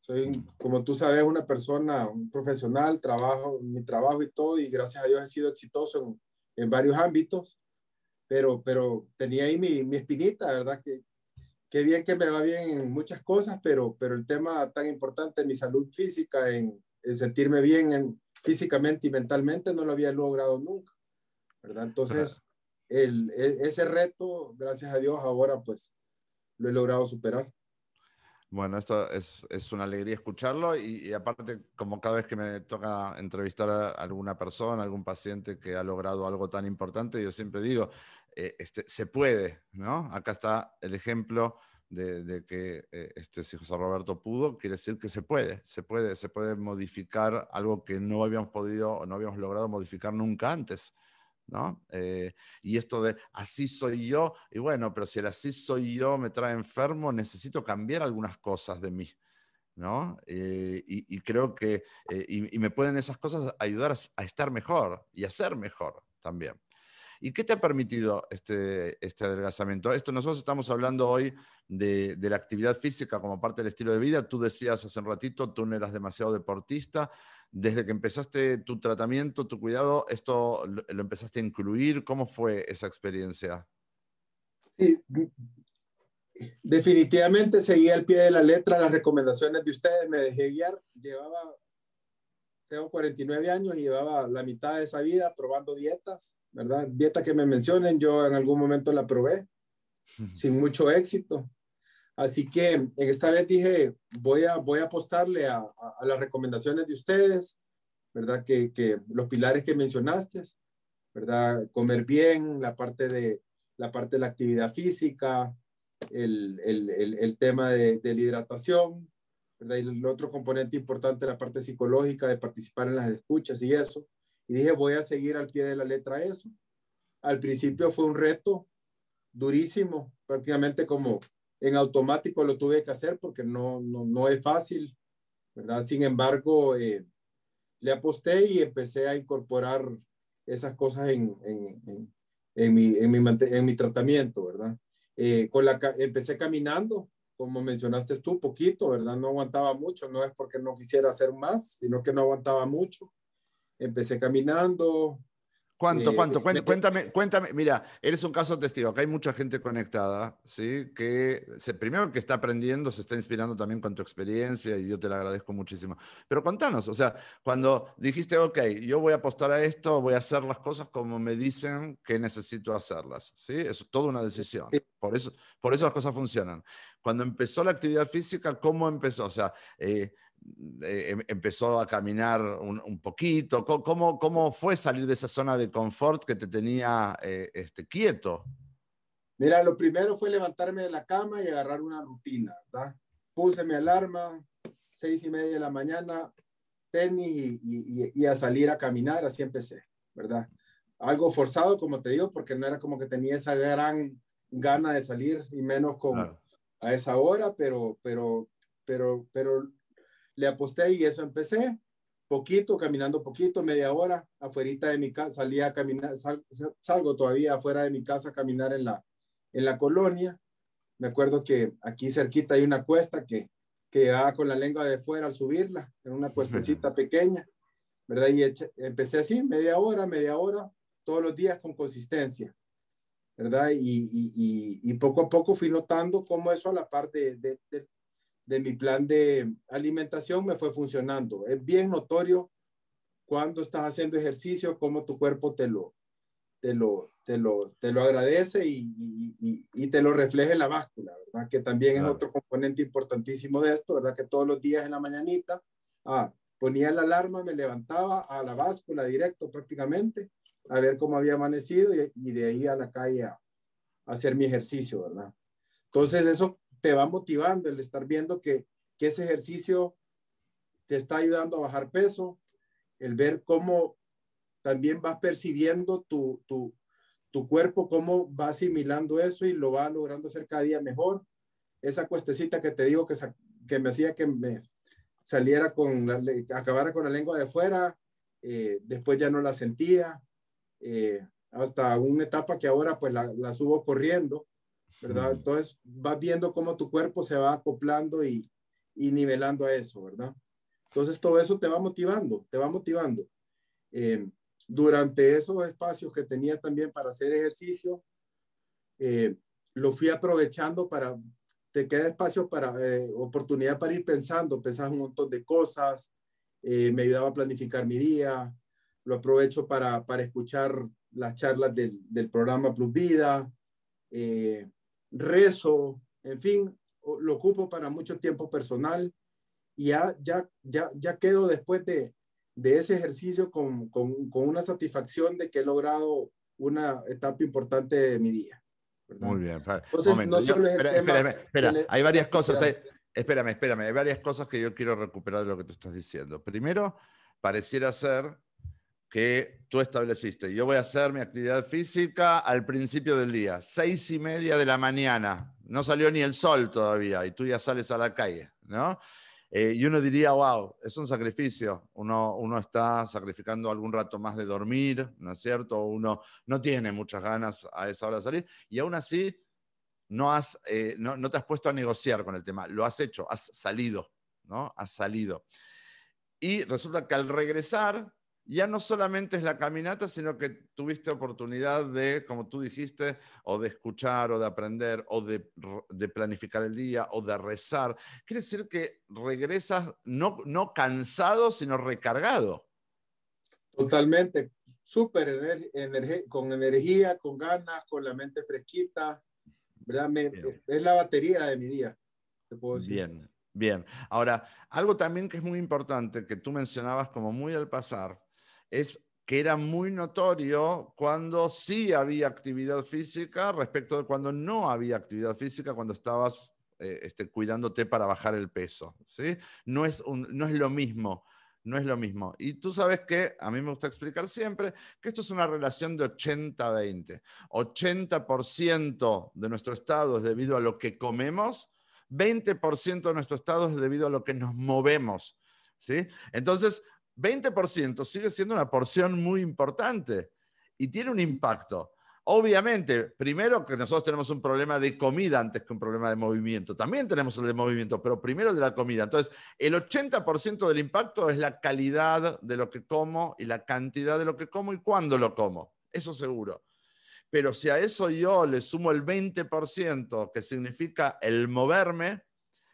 Soy, como tú sabes, una persona, un profesional, trabajo, mi trabajo y todo, y gracias a Dios he sido exitoso en, en varios ámbitos, pero, pero tenía ahí mi, mi espinita, ¿verdad? Que, qué bien que me va bien en muchas cosas, pero, pero el tema tan importante, mi salud física, en, en sentirme bien en, físicamente y mentalmente, no lo había logrado nunca, ¿verdad? Entonces, el, e, ese reto, gracias a Dios, ahora pues lo he logrado superar. Bueno, esto es, es una alegría escucharlo y, aparte, como cada vez que me toca entrevistar a alguna persona, algún paciente que ha logrado algo tan importante, yo siempre digo, eh, este, se puede, ¿no? Acá está el ejemplo de, que eh, este, si José Roberto pudo, quiere decir que se puede, se puede, se puede modificar algo que no habíamos podido o no habíamos logrado modificar nunca antes. ¿No? Eh, y esto de así soy yo, y bueno, pero si el así soy yo me trae enfermo, necesito cambiar algunas cosas de mí, ¿no? Eh, y, creo que, eh, y, me pueden esas cosas ayudar a, estar mejor y a ser mejor también. ¿Y qué te ha permitido este, este adelgazamiento? Esto nosotros estamos hablando hoy de, de, la actividad física como parte del estilo de vida. Tú decías hace un ratito, tú no eras demasiado deportista. desde que empezaste tu tratamiento, tu cuidado, esto lo, empezaste a incluir. ¿Cómo fue esa experiencia? Sí, definitivamente seguí al pie de la letra las recomendaciones de ustedes, me dejé guiar, llevaba, tengo 49 años y llevaba la mitad de esa vida probando dietas, ¿verdad? Dieta que me mencionen, yo en algún momento la probé sin mucho éxito. Así que en esta vez dije, voy a, voy a apostarle a, a, las recomendaciones de ustedes, ¿verdad? Que, que, los pilares que mencionaste, ¿verdad? Comer bien, la parte de la, parte de la actividad física, el, el, el, tema de, de, la hidratación, ¿verdad? Y el otro componente importante, la parte psicológica, de participar en las escuchas y eso. Y dije, voy a seguir al pie de la letra eso. Al principio fue un reto durísimo, prácticamente como en automático lo tuve que hacer porque no, no, no es fácil, ¿verdad? Sin embargo, eh, le aposté y empecé a incorporar esas cosas en, en, en, mi, en, mi, en mi tratamiento, ¿verdad? Eh, con la, empecé caminando, como mencionaste tú, poquito, ¿verdad? No aguantaba mucho, no es porque no quisiera hacer más, sino que no aguantaba mucho. Empecé caminando, ¿Cuánto, eh, cuánto? Cuéntame, cuéntame, Mira, eres un caso testigo. Acá hay mucha gente conectada, ¿sí? Que se, primero que está aprendiendo, se está inspirando también con tu experiencia y yo te lo agradezco muchísimo. Pero contanos, o sea, cuando dijiste, ok, yo voy a apostar a esto, voy a hacer las cosas como me dicen que necesito hacerlas, ¿sí? Eso es toda una decisión. Por eso, por eso las cosas funcionan. Cuando empezó la actividad física, ¿cómo empezó? O sea, eh, eh, em, empezó a caminar un, poquito? ¿Cómo, ¿Cómo, fue salir de esa zona de confort que te tenía eh, este, quieto? Mira, lo primero fue levantarme de la cama y agarrar una rutina, ¿verdad? Puse mi alarma, seis y media de la mañana, tenis y, y, a salir a caminar, así empecé, ¿verdad? Algo forzado, como te digo, porque no era como que tenía esa gran gana de salir y menos con a esa hora, pero, pero, pero, pero le aposté y eso empecé. Poquito, caminando poquito, media hora, afuera de mi casa, salía a caminar, salgo todavía afuera de mi casa a caminar en la, en la colonia. Me acuerdo que aquí cerquita hay una cuesta que, que con la lengua de fuera al subirla, en una cuestecita pequeña, ¿verdad? Y empecé así, media hora, media hora, todos los días con consistencia, ¿verdad? Y, y, y, poco a poco fui notando cómo eso a la parte de, de, de mi plan de alimentación me fue funcionando. Es bien notorio cuando estás haciendo ejercicio, cómo tu cuerpo te lo, te lo, te lo, te lo agradece y, y, y, te lo refleja en la báscula, ¿verdad? Que también es otro componente importantísimo de esto, ¿verdad? Que todos los días en la mañanita, ah, ponía la alarma, me levantaba a la báscula directo prácticamente, a ver cómo había amanecido y, de ahí a la calle a, a hacer mi ejercicio, ¿verdad? Entonces eso te va motivando el estar viendo que, ese ejercicio te está ayudando a bajar peso, el ver cómo también vas percibiendo tu, tu, cuerpo, cómo va asimilando eso y lo va logrando hacer cada día mejor. Esa cuestecita que te digo que, que me hacía que me saliera con, la, acabara con la lengua de fuera, eh, después ya no la sentía, eh, hasta una etapa que ahora pues la subo corriendo ¿verdad? Entonces vas viendo cómo tu cuerpo se va acoplando y, y nivelando a eso, ¿verdad? Entonces todo eso te va motivando, te va motivando. Eh, durante esos espacios que tenía también para hacer ejercicio, eh, lo fui aprovechando para, te queda espacio para, eh, oportunidad para ir pensando, pensar un montón de cosas, me ayudaba a planificar mi día, lo aprovecho para, para escuchar las charlas del, del programa Plus Vida, rezo, en fin, lo ocupo para mucho tiempo personal y ya, ya, ya, ya quedo después de, de ese ejercicio con, con, con, una satisfacción de que he logrado una etapa importante de mi día. Muy bien. Entonces, no solo espera, espera, hay varias cosas. espérame, espérame, hay varias cosas que yo quiero recuperar de lo que tú estás diciendo. Primero, pareciera ser que tú estableciste. Yo voy a hacer mi actividad física al principio del día, seis y media de la mañana. No salió ni el sol todavía y tú ya sales a la calle, ¿no? Eh, y uno diría, wow, es un sacrificio. Uno, uno está sacrificando algún rato más de dormir, ¿no es cierto? Uno no tiene muchas ganas a esa hora de salir y aún así no, has, eh, no, no te has puesto a negociar con el tema. Lo has hecho, has salido, ¿no? Has salido. Y resulta que al regresar, ya no solamente es la caminata, sino que tuviste oportunidad de, como tú dijiste, o de escuchar, o de aprender, o de, planificar el día, o de rezar. Quiere decir que regresas no, no cansado, sino recargado. Totalmente, súper con energía, con ganas, con la mente fresquita. ¿verdad? es la batería de mi día, te puedo decir. Bien, bien. Ahora, algo también que es muy importante, que tú mencionabas como muy al pasar, es que era muy notorio cuando sí había actividad física respecto de cuando no había actividad física, cuando estabas eh, este, cuidándote para bajar el peso. ¿sí? No, es no es lo mismo. No es lo mismo. Y tú sabes que, a mí me gusta explicar siempre, que esto es una relación de 80-20. 80%, de nuestro estado es debido a lo que comemos, 20% de nuestro estado es debido a lo que nos movemos. ¿sí? Entonces, 20% sigue siendo una porción muy importante y tiene un impacto. Obviamente, primero que nosotros tenemos un problema de comida antes que un problema de movimiento. También tenemos el de movimiento, pero primero de la comida. Entonces, el 80% del impacto es la calidad de lo que como y la cantidad de lo que como y cuándo lo como. Eso seguro. Pero si a eso yo le sumo el 20%, que significa el moverme,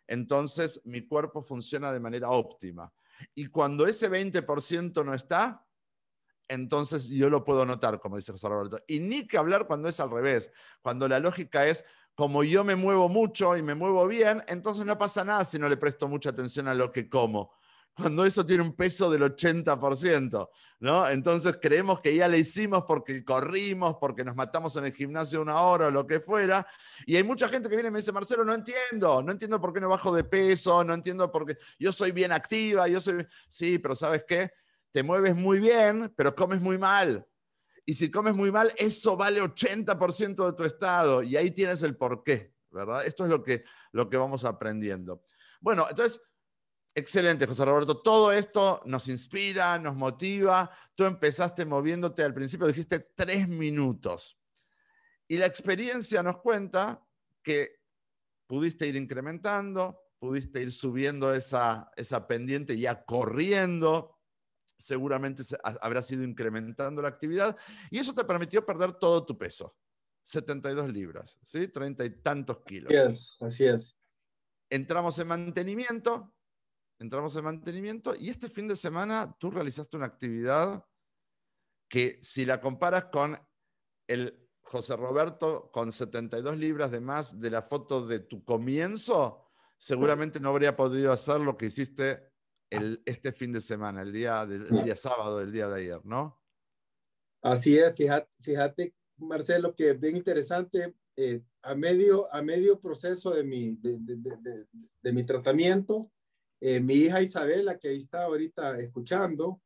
entonces mi cuerpo funciona de manera óptima. Y cuando ese 20% no está, entonces yo lo puedo notar, como dice José Roberto. Y ni que hablar cuando es al revés, cuando la lógica es, como yo me muevo mucho y me muevo bien, entonces no pasa nada si no le presto mucha atención a lo que como. Cuando eso tiene un peso del 80%, ¿no? Entonces creemos que ya le hicimos porque corrimos, porque nos matamos en el gimnasio una hora o lo que fuera. Y hay mucha gente que viene y me dice, Marcelo, no entiendo, no entiendo por qué no bajo de peso, no entiendo por qué yo soy bien activa, yo soy... Sí, pero ¿sabes qué? te mueves muy bien, pero comes muy mal. Y si comes muy mal, eso vale 80% de tu estado. Y ahí tienes el porqué, ¿verdad? Esto es lo que, lo que vamos aprendiendo. Bueno, entonces, excelente, José Roberto. Todo esto nos inspira, nos motiva. Tú empezaste moviéndote al principio, dijiste tres minutos. Y la experiencia nos cuenta que pudiste ir incrementando, pudiste ir subiendo esa, esa pendiente ya corriendo, seguramente habrá sido incrementando la actividad y eso te permitió perder todo tu peso. 72 libras, ¿sí? 30 y tantos kilos. Así es, así es. Entramos en mantenimiento, entramos en mantenimiento y este fin de semana tú realizaste una actividad que si la comparas con el José Roberto con 72 libras de más de la foto de tu comienzo, seguramente no habría podido hacer lo que hiciste este fin de semana, el día, del, día sábado del día de ayer, ¿no? Así es, fíjate, fíjate Marcelo, que es bien interesante. Eh, a, medio, a medio proceso de mi, de, de, de, mi tratamiento, eh, mi hija Isabela, que ahí está ahorita escuchando,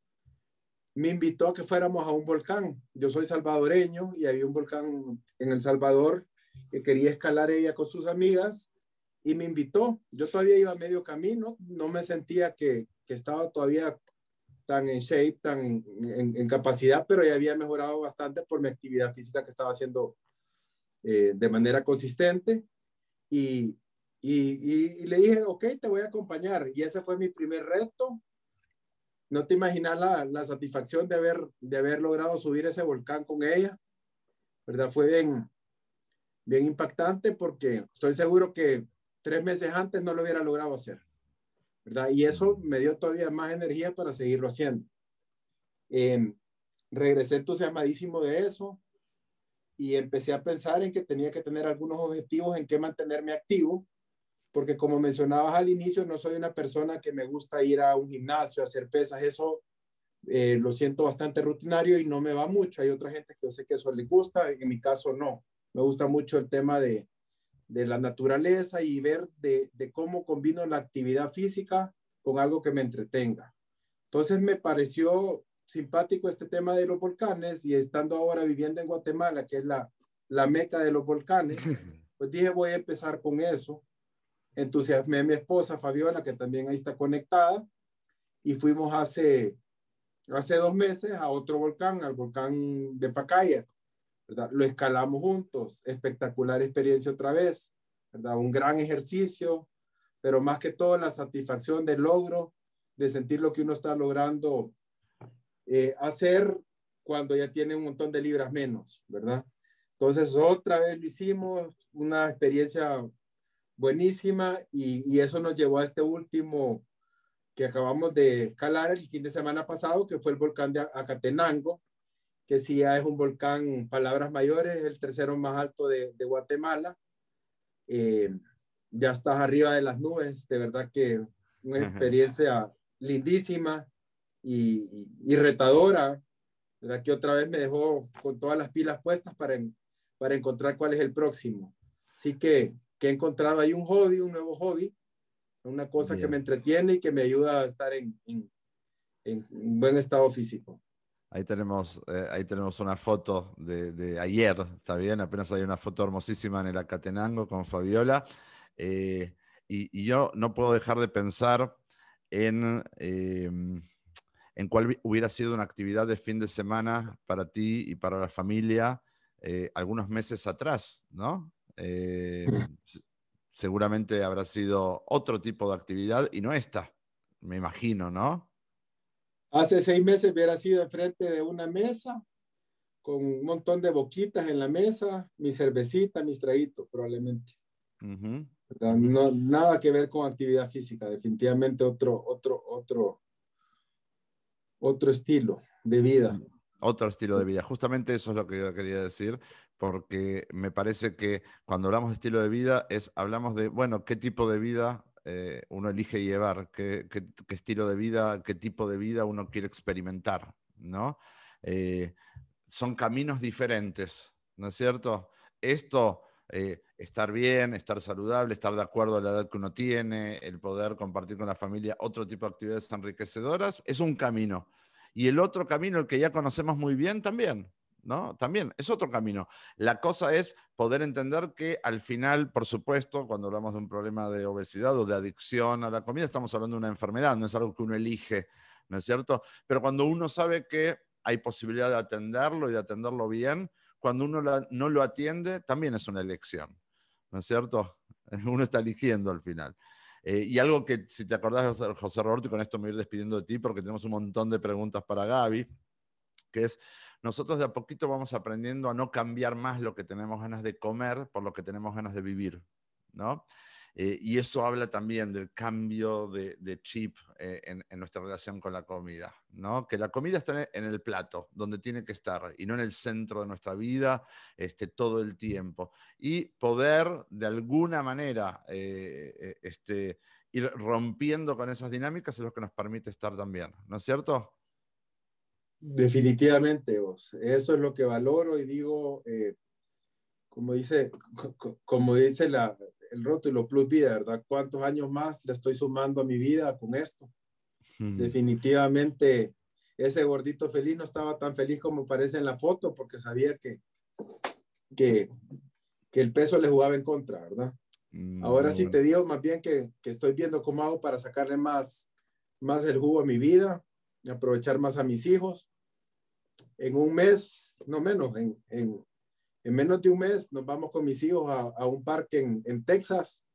me invitó a que fuéramos a un volcán. Yo soy salvadoreño y había un volcán en El Salvador que quería escalar ella con sus amigas y me invitó. Yo todavía iba medio camino, no me sentía que, que estaba todavía tan en shape, tan en, en, capacidad, pero ya había mejorado bastante por mi actividad física que estaba haciendo eh, de manera consistente. Y, y, y, le dije, ok, te voy a acompañar. Y ese fue mi primer reto. No te imaginas la, la satisfacción de haber, de haber logrado subir ese volcán con ella. ¿Verdad? Fue bien, bien impactante porque estoy seguro que tres meses antes no lo hubiera logrado hacer. ¿verdad? Y eso me dio todavía más energía para seguirlo haciendo. Eh, regresé entusiasmadísimo de eso y empecé a pensar en que tenía que tener algunos objetivos en qué mantenerme activo, porque como mencionabas al inicio, no soy una persona que me gusta ir a un gimnasio, a hacer pesas, eso eh, lo siento bastante rutinario y no me va mucho. Hay otra gente que yo sé que eso le gusta, en mi caso no. Me gusta mucho el tema de, de la naturaleza y ver de, de, cómo combino la actividad física con algo que me entretenga. Entonces me pareció simpático este tema de los volcanes y estando ahora viviendo en Guatemala, que es la, la meca de los volcanes, pues dije voy a empezar con eso. Entusiasmé a mi esposa Fabiola, que también ahí está conectada, y fuimos hace, hace dos meses a otro volcán, al volcán de Pacaya. Lo escalamos juntos, espectacular experiencia otra vez, ¿verdad? Un gran ejercicio, pero más que todo la satisfacción del logro de sentir lo que uno está logrando eh, hacer cuando ya tiene un montón de libras menos, ¿verdad? Entonces, otra vez lo hicimos, una experiencia buenísima y, eso nos llevó a este último que acabamos de escalar el fin de semana pasado, que fue el volcán de Acatenango, que sí ya es un volcán, palabras mayores, el tercero más alto de, Guatemala. Eh, ya estás arriba de las nubes, de verdad que una experiencia lindísima y, retadora, ¿verdad? que otra vez me dejó con todas las pilas puestas para, para encontrar cuál es el próximo. Así que, que he encontrado ahí un hobby, un nuevo hobby, una cosa que me entretiene y que me ayuda a estar en, en, en buen estado físico. Ahí tenemos, eh, ahí tenemos una foto de, de, ayer, ¿está bien? Apenas hay una foto hermosísima en el Acatenango con Fabiola. Eh, y, y, yo no puedo dejar de pensar en, em, en cuál hubiera sido una actividad de fin de semana para ti y para la familia eh, algunos meses atrás, ¿no? Eh, seguramente habrá sido otro tipo de actividad y no esta, me imagino, ¿no? Hace seis meses hubiera sido enfrente de una mesa con un montón de boquitas en la mesa, mi cervecita, mis traguitos, probablemente. no, nada que ver con actividad física, definitivamente otro, otro, otro, otro estilo de vida. Otro estilo de vida. Justamente eso es lo que yo quería decir, porque me parece que cuando hablamos de estilo de vida, es, hablamos de, bueno, qué tipo de vida eh, uno elige llevar, qué, qué, estilo de vida, qué tipo de vida uno quiere experimentar, ¿no? Eh, son caminos diferentes, ¿no es cierto? Esto, eh, estar bien, estar saludable, estar de acuerdo a la edad que uno tiene, el poder compartir con la familia otro tipo de actividades enriquecedoras, es un camino. Y el otro camino, el que ya conocemos muy bien, también, ¿no? También es otro camino. La cosa es poder entender que al final, por supuesto, cuando hablamos de un problema de obesidad o de adicción a la comida, estamos hablando de una enfermedad, no es algo que uno elige, ¿no es cierto? Pero cuando uno sabe que hay posibilidad de atenderlo y de atenderlo bien, cuando uno no lo atiende, también es una elección, ¿no es cierto? Uno está eligiendo al final. Eh, y algo que, si te acordás, José Roberto, y con esto me voy a ir despidiendo de ti porque tenemos un montón de preguntas para Gaby, que es, nosotros de a poquito vamos aprendiendo a no cambiar más lo que tenemos ganas de comer por lo que tenemos ganas de vivir, ¿no? Eh, y eso habla también del cambio de, chip eh, en, nuestra relación con la comida, ¿no? Que la comida está en el plato, donde tiene que estar, y no en el centro de nuestra vida este, todo el tiempo. Y poder, de alguna manera, eh, este, ir rompiendo con esas dinámicas es lo que nos permite estar también, ¿no es cierto? Definitivamente, vos. Eso es lo que valoro y digo, como dice, como dice la, el rótulo Plus Vida, ¿verdad? ¿Cuántos años más le estoy sumando a mi vida con esto? Definitivamente ese gordito feliz no estaba tan feliz como parece en la foto porque sabía que, que, que el peso le jugaba en contra, ¿verdad? Mm, Ahora sí te digo más bien que, que, estoy viendo cómo hago para sacarle más, más el jugo a mi vida, aprovechar más a mis hijos. En un mes, no menos, en, en, en menos de un mes nos vamos con mis hijos a, un parque en, Texas.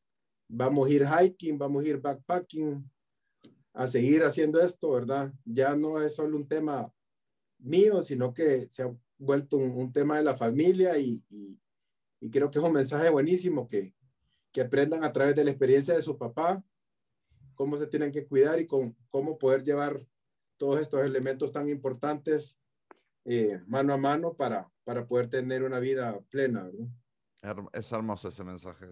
Vamos a ir hiking, vamos a ir backpacking, a seguir haciendo esto, ¿verdad? Ya no es solo un tema mío, sino que se ha vuelto un, tema de la familia y, creo que es un mensaje buenísimo que, que aprendan a través de la experiencia de su papá cómo se tienen que cuidar y con, cómo poder llevar todos estos elementos tan importantes eh, mano a mano para, para poder tener una vida plena. Es hermoso ese mensaje,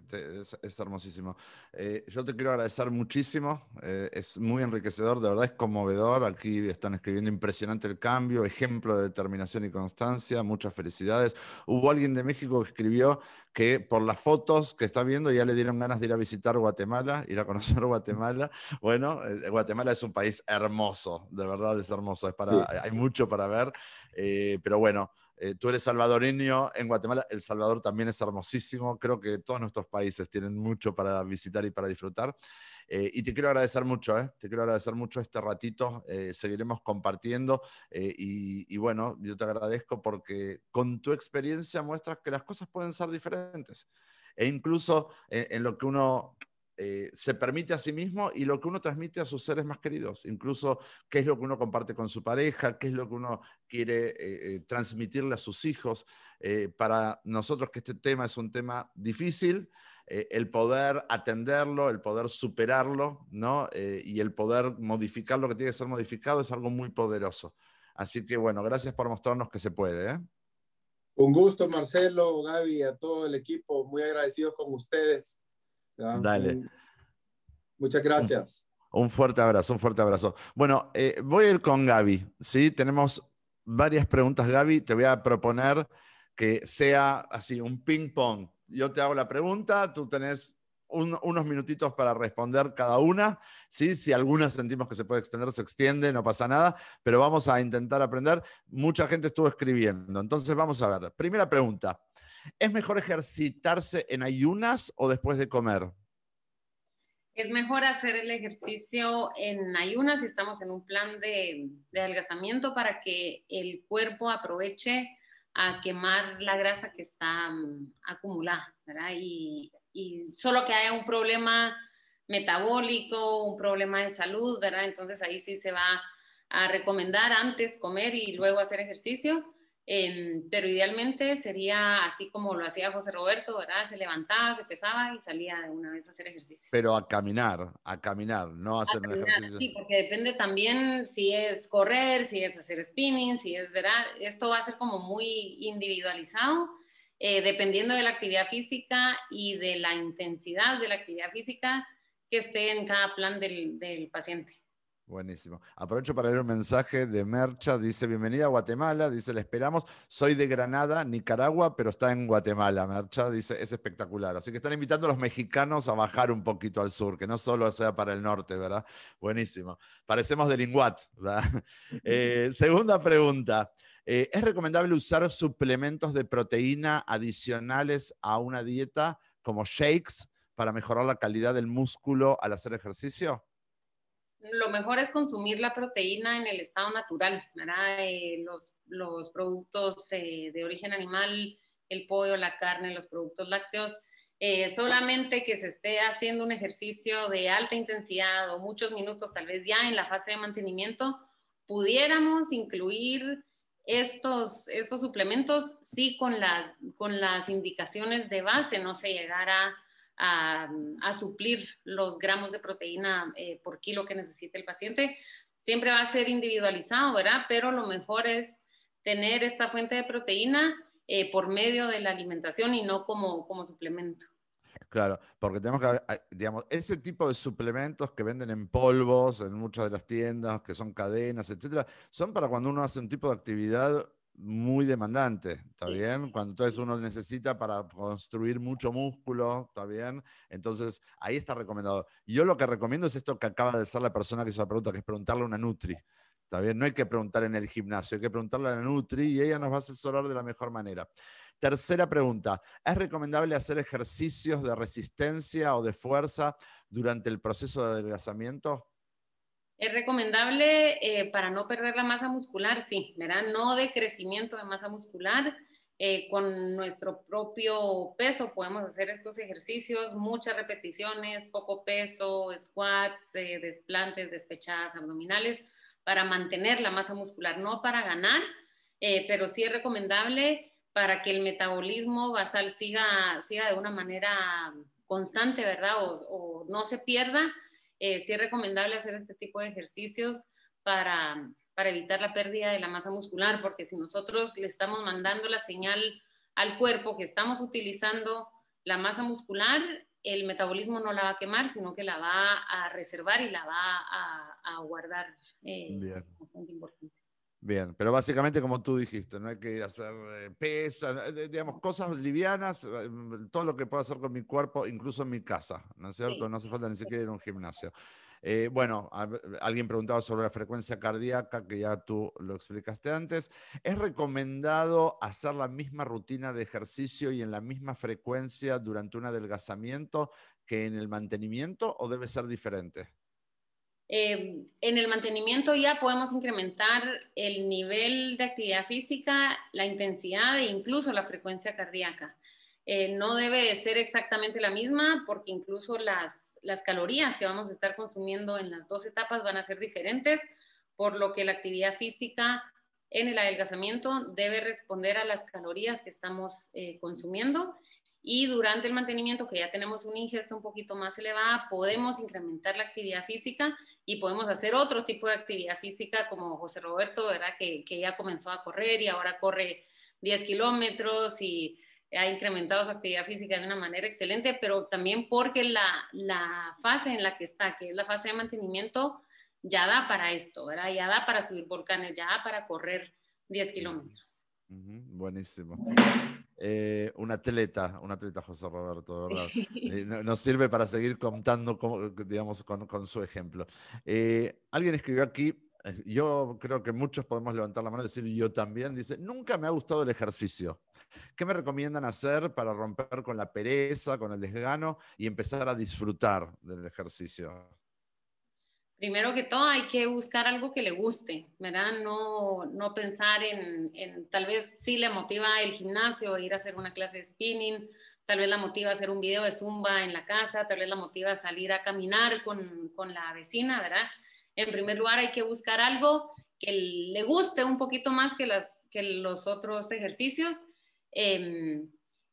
es, hermosísimo. Eh, yo te quiero agradecer muchísimo, eh, es muy enriquecedor, de verdad es conmovedor. Aquí están escribiendo impresionante el cambio, ejemplo de determinación y constancia, muchas felicidades. Hubo alguien de México que escribió que por las fotos que está viendo ya le dieron ganas de ir a visitar Guatemala, ir a conocer Guatemala. Bueno, eh, Guatemala es un país hermoso, de verdad es hermoso, es para, hay mucho para ver, pero bueno. Eh, tú eres salvadoreño en Guatemala, El Salvador también es hermosísimo, creo que todos nuestros países tienen mucho para visitar y para disfrutar. Eh, y te quiero agradecer mucho, ¿eh? te quiero agradecer mucho este ratito, seguiremos compartiendo y, y, bueno, yo te agradezco porque con tu experiencia muestras que las cosas pueden ser diferentes e incluso en lo que uno eh, se permite a sí mismo y lo que uno transmite a sus seres más queridos, incluso qué es lo que uno comparte con su pareja, qué es lo que uno quiere eh, eh, transmitirle a sus hijos. para nosotros que este tema es un tema difícil, el poder atenderlo, el poder superarlo, ¿no? y el poder modificar lo que tiene que ser modificado es algo muy poderoso. Así que bueno, gracias por mostrarnos que se puede. Un gusto, Marcelo, Gaby, a todo el equipo, muy agradecido con ustedes. Dale. Muchas gracias. Un fuerte abrazo, un fuerte abrazo. Bueno, eh, voy a ir con Gaby, ¿sí? Tenemos varias preguntas, Gaby. Te voy a proponer que sea así, un ping-pong. Yo te hago la pregunta, tú tenés unos minutitos para responder cada una. ¿sí? Si alguna sentimos que se puede extender, se extiende, no pasa nada, pero vamos a intentar aprender. Mucha gente estuvo escribiendo, entonces vamos a ver. Primera pregunta. ¿Es mejor ejercitarse en ayunas o después de comer? Es mejor hacer el ejercicio en ayunas si estamos en un plan de, adelgazamiento para que el cuerpo aproveche a quemar la grasa que está mm, acumulada, ¿verdad? Y, y, solo que haya un problema metabólico, un problema de salud, ¿verdad? Entonces ahí sí se va a recomendar antes comer y luego hacer ejercicio pero idealmente sería así como lo hacía José Roberto, ¿verdad? Se levantaba, se pesaba y salía de una vez a hacer ejercicio. Pero a caminar, a caminar, no a hacer un ejercicio. Sí, porque depende también si es correr, si es hacer spinning, si es, ¿verdad? Esto va a ser como muy individualizado, eh, dependiendo de la actividad física y de la intensidad de la actividad física que esté en cada plan del, del paciente. Buenísimo. Aprovecho para leer un mensaje de Mercha. Dice, bienvenida a Guatemala. Dice, le esperamos. Soy de Granada, Nicaragua, pero está en Guatemala. Mercha dice, es espectacular. Así que están invitando a los mexicanos a bajar un poquito al sur, que no solo sea para el norte, ¿verdad? Buenísimo. Parecemos de Linguat, ¿verdad? Eh, segunda pregunta. Eh, ¿Es recomendable usar suplementos de proteína adicionales a una dieta como shakes para mejorar la calidad del músculo al hacer ejercicio? Lo mejor es consumir la proteína en el estado natural, ¿verdad? Eh, los, productos eh, de origen animal, el pollo, la carne, los productos lácteos, eh, solamente que se esté haciendo un ejercicio de alta intensidad o muchos minutos, tal vez ya en la fase de mantenimiento, pudiéramos incluir estos, estos suplementos, sí, con, la, con las indicaciones de base, no se llegara a, suplir los gramos de proteína eh, por kilo que necesite el paciente. Siempre va a ser individualizado, ¿verdad? Pero lo mejor es tener esta fuente de proteína eh, por medio de la alimentación y no como, como suplemento. Claro, porque tenemos que, digamos, ese tipo de suplementos que venden en polvos en muchas de las tiendas, que son cadenas, etcétera, son para cuando uno hace un tipo de actividad muy demandante, ¿está bien? Cuando entonces uno necesita para construir mucho músculo, ¿está bien? Entonces ahí está recomendado. Yo lo que recomiendo es esto que acaba de ser la persona que hizo la pregunta, que es preguntarle a una Nutri, ¿está bien? No hay que preguntar en el gimnasio, hay que preguntarle a la Nutri y ella nos va a asesorar de la mejor manera. Tercera pregunta, ¿es recomendable hacer ejercicios de resistencia o de fuerza durante el proceso de adelgazamiento? Es recomendable eh, para no perder la masa muscular, sí, ¿verdad? No de crecimiento de masa muscular. Eh, con nuestro propio peso podemos hacer estos ejercicios, muchas repeticiones, poco peso, squats, eh, desplantes, despechadas abdominales, para mantener la masa muscular, no para ganar, pero sí es recomendable para que el metabolismo basal siga, siga de una manera constante, ¿verdad? o no se pierda eh, sí es recomendable hacer este tipo de ejercicios para, para evitar la pérdida de la masa muscular, porque si nosotros le estamos mandando la señal al cuerpo que estamos utilizando la masa muscular, el metabolismo no la va a quemar, sino que la va a reservar y la va a, a guardar. Eh, bastante importante. Bien, pero básicamente como tú dijiste, no hay que hacer eh, pesas, eh, digamos, cosas livianas, eh, todo lo que puedo hacer con mi cuerpo, incluso en mi casa, ¿no es cierto? No hace falta ni siquiera ir a un gimnasio. bueno, alguien preguntaba sobre la frecuencia cardíaca, que ya tú lo explicaste antes. ¿Es recomendado hacer la misma rutina de ejercicio y en la misma frecuencia durante un adelgazamiento que en el mantenimiento o debe ser diferente? Eh, en el mantenimiento ya podemos incrementar el nivel de actividad física, la intensidad e incluso la frecuencia cardíaca. eh, no debe ser exactamente la misma porque incluso las, las calorías que vamos a estar consumiendo en las dos etapas van a ser diferentes, por lo que la actividad física en el adelgazamiento debe responder a las calorías que estamos eh, consumiendo y durante el mantenimiento, que ya tenemos una ingesta un poquito más elevada, podemos incrementar la actividad física y podemos hacer otro tipo de actividad física como José Roberto, ¿verdad? Que, que ya comenzó a correr y ahora corre 10 kilómetros y ha incrementado su actividad física de una manera excelente, pero también porque la, la, fase en la que está, que es la fase de mantenimiento, ya da para esto, ¿verdad? Ya da para subir volcanes, ya da para correr 10 kilómetros. buenísimo. Eh, un atleta, un atleta José Roberto, ¿verdad? Eh, nos sirve para seguir contando, digamos, con, con su ejemplo. Eh, alguien escribió aquí, yo creo que muchos podemos levantar la mano y decir, yo también, dice, nunca me ha gustado el ejercicio. ¿Qué me recomiendan hacer para romper con la pereza, con el desgano y empezar a disfrutar del ejercicio? Primero que todo hay que buscar algo que le guste, ¿verdad? No, no pensar en, tal vez sí le motiva el gimnasio, ir a hacer una clase de spinning, tal vez la motiva hacer un video de zumba en la casa, tal vez la motiva salir a caminar con, con la vecina, ¿verdad? En primer lugar hay que buscar algo que le guste un poquito más que, las, que los otros ejercicios eh,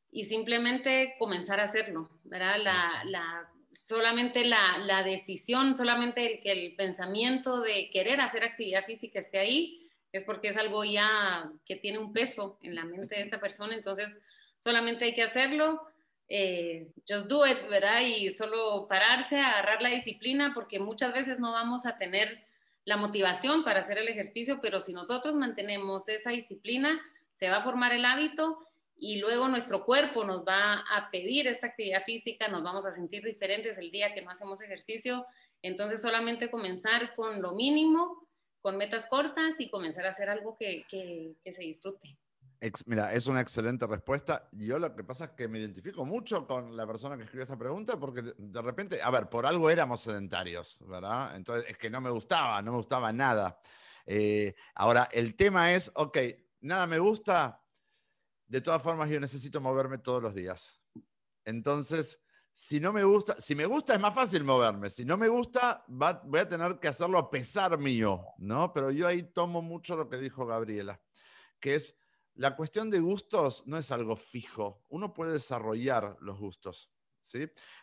y simplemente comenzar a hacerlo, ¿verdad? La solamente la, la, decisión, solamente el que el pensamiento de querer hacer actividad física esté ahí, es porque es algo ya que tiene un peso en la mente de esta persona, entonces solamente hay que hacerlo, eh, just do it, ¿verdad? Y solo pararse, agarrar la disciplina, porque muchas veces no vamos a tener la motivación para hacer el ejercicio, pero si nosotros mantenemos esa disciplina, se va a formar el hábito y luego nuestro cuerpo nos va a pedir esta actividad física, nos vamos a sentir diferentes el día que no hacemos ejercicio. Entonces solamente comenzar con lo mínimo, con metas cortas y comenzar a hacer algo que, que, se disfrute. Mira, es una excelente respuesta. Yo lo que pasa es que me identifico mucho con la persona que escribió esta pregunta porque de repente, a ver, por algo éramos sedentarios, ¿verdad? Entonces es que no me gustaba, no me gustaba nada. Eh, ahora, el tema es, ok, nada me gusta, de todas formas yo necesito moverme todos los días. Entonces, si no me gusta, si me gusta es más fácil moverme, si no me gusta voy a tener que hacerlo a pesar mío, ¿no? Pero yo ahí tomo mucho lo que dijo Gabriela, que es la cuestión de gustos no es algo fijo, uno puede desarrollar los gustos.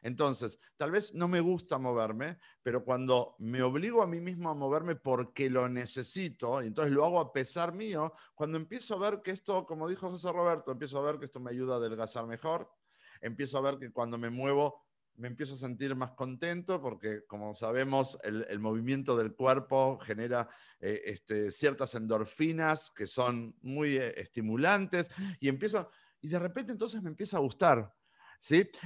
Entonces, tal vez no me gusta moverme, pero cuando me obligo a mí mismo a moverme porque lo necesito, y entonces lo hago a pesar mío, cuando empiezo a ver que esto, como dijo José Roberto, empiezo a ver que esto me ayuda a adelgazar mejor, empiezo a ver que cuando me muevo me empiezo a sentir más contento porque, como sabemos, el, movimiento del cuerpo genera eh, este, ciertas endorfinas que son muy eh, estimulantes y empiezo, y de repente entonces me empieza a gustar.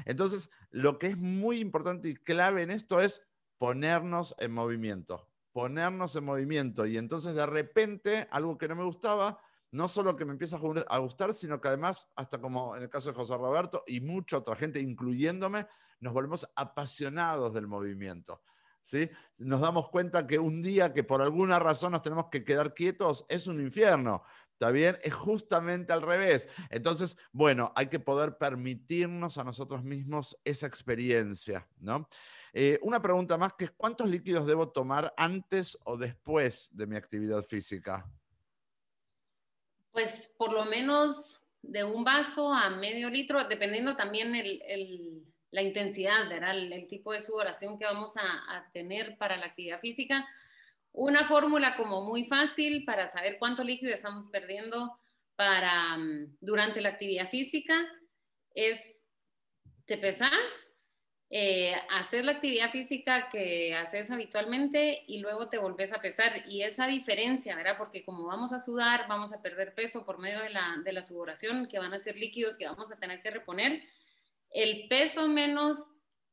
Entonces, lo que es muy importante y clave en esto es ponernos en movimiento, ponernos en movimiento. Y entonces, de repente, algo que no me gustaba, no solo que me empieza a gustar, sino que además, hasta como en el caso de José Roberto y mucha otra gente, incluyéndome, nos volvemos apasionados del movimiento. ¿Sí? Nos damos cuenta que un día que por alguna razón nos tenemos que quedar quietos es un infierno, ¿Está bien? Es justamente al revés. Entonces, bueno, hay que poder permitirnos a nosotros mismos esa experiencia, ¿no? Eh, una pregunta más que es, ¿cuántos líquidos debo tomar antes o después de mi actividad física? Pues por lo menos de un vaso a medio litro, dependiendo también la intensidad, ¿verdad? El, tipo de sudoración que vamos a, a tener para la actividad física una fórmula como muy fácil para saber cuánto líquido estamos perdiendo para, mm, durante la actividad física es, te pesas, eh, haces la actividad física que haces habitualmente y luego te volvés a pesar. Y esa diferencia, ¿verdad? Porque como vamos a sudar, vamos a perder peso por medio de la, de la sudoración, que van a ser líquidos que vamos a tener que reponer. El peso menos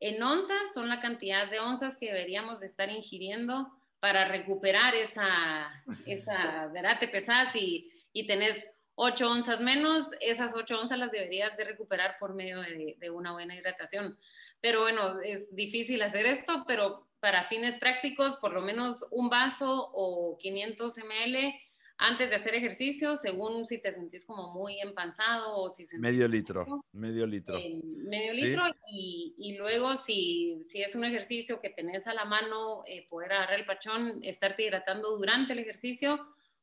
en onzas son la cantidad de onzas que deberíamos de estar ingiriendo para recuperar esa, esa ¿verdad? Te pesas y, y tenés 8 onzas menos, esas 8 onzas las deberías de recuperar por medio de, de, una buena hidratación. Pero bueno, es difícil hacer esto, pero para fines prácticos, por lo menos un vaso o 500 ml antes de hacer ejercicio, según si te sentís como muy empanzado o si sentís Medio litro, medio litro. eh, medio litro y, y luego si, si es un ejercicio que tenés a la mano, eh, poder agarrar el pachón, estarte hidratando durante el ejercicio,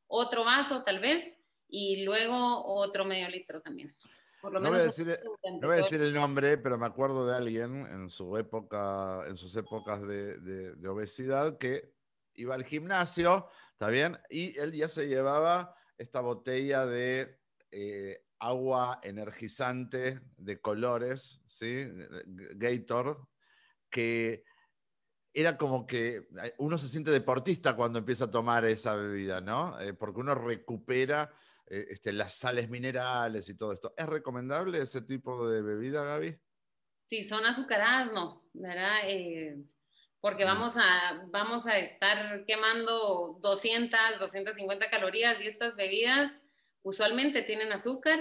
otro vaso tal vez y luego otro medio litro también. Por lo No voy, a menos decir, durante no voy a decir el nombre, pero me acuerdo de alguien en su época, en sus épocas de, de- de obesidad que iba al gimnasio, ¿está bien? Y él ya se llevaba esta botella de eh, agua energizante de colores, ¿sí? Gator, que era como que eh, uno se siente deportista cuando empieza a tomar esa bebida, ¿no? Eh, porque uno recupera este, las sales minerales y todo esto. ¿Es recomendable ese tipo de bebida, Gaby? Si son azucaradas, no, ¿verdad? Porque vamos a, vamos a estar quemando 200, 250 calorías y estas bebidas usualmente tienen azúcar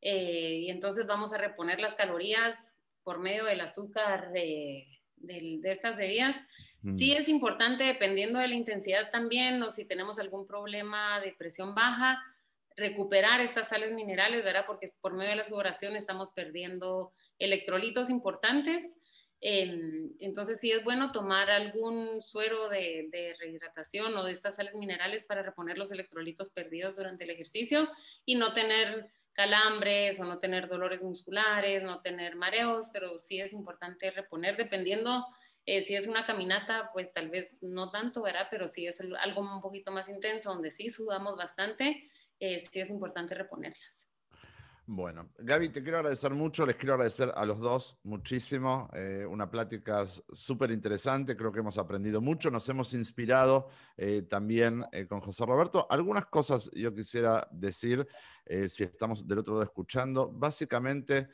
eh, y entonces vamos a reponer las calorías por medio del azúcar eh, del- de estas bebidas. Mm. Sí es importante, dependiendo de la intensidad también, o si tenemos algún problema de presión baja, recuperar estas sales minerales, ¿verdad? Porque por medio de la sudoración estamos perdiendo electrolitos importantes. Eh, entonces sí es bueno tomar algún suero de, rehidratación o de estas sales minerales para reponer los electrolitos perdidos durante el ejercicio y no tener calambres o no tener dolores musculares, no tener mareos, pero sí es importante reponer dependiendo eh, si es una caminata, pues tal vez no tanto, ¿verdad? Pero si es algo un poquito más intenso, donde sí sudamos bastante, eh, sí es importante reponerlas. Bueno, Gaby, te quiero agradecer mucho, les quiero agradecer a los dos muchísimo, eh, una plática súper interesante, creo que hemos aprendido mucho, nos hemos inspirado eh, también eh, con José Roberto. Algunas cosas yo quisiera decir, si estamos del otro lado escuchando, básicamente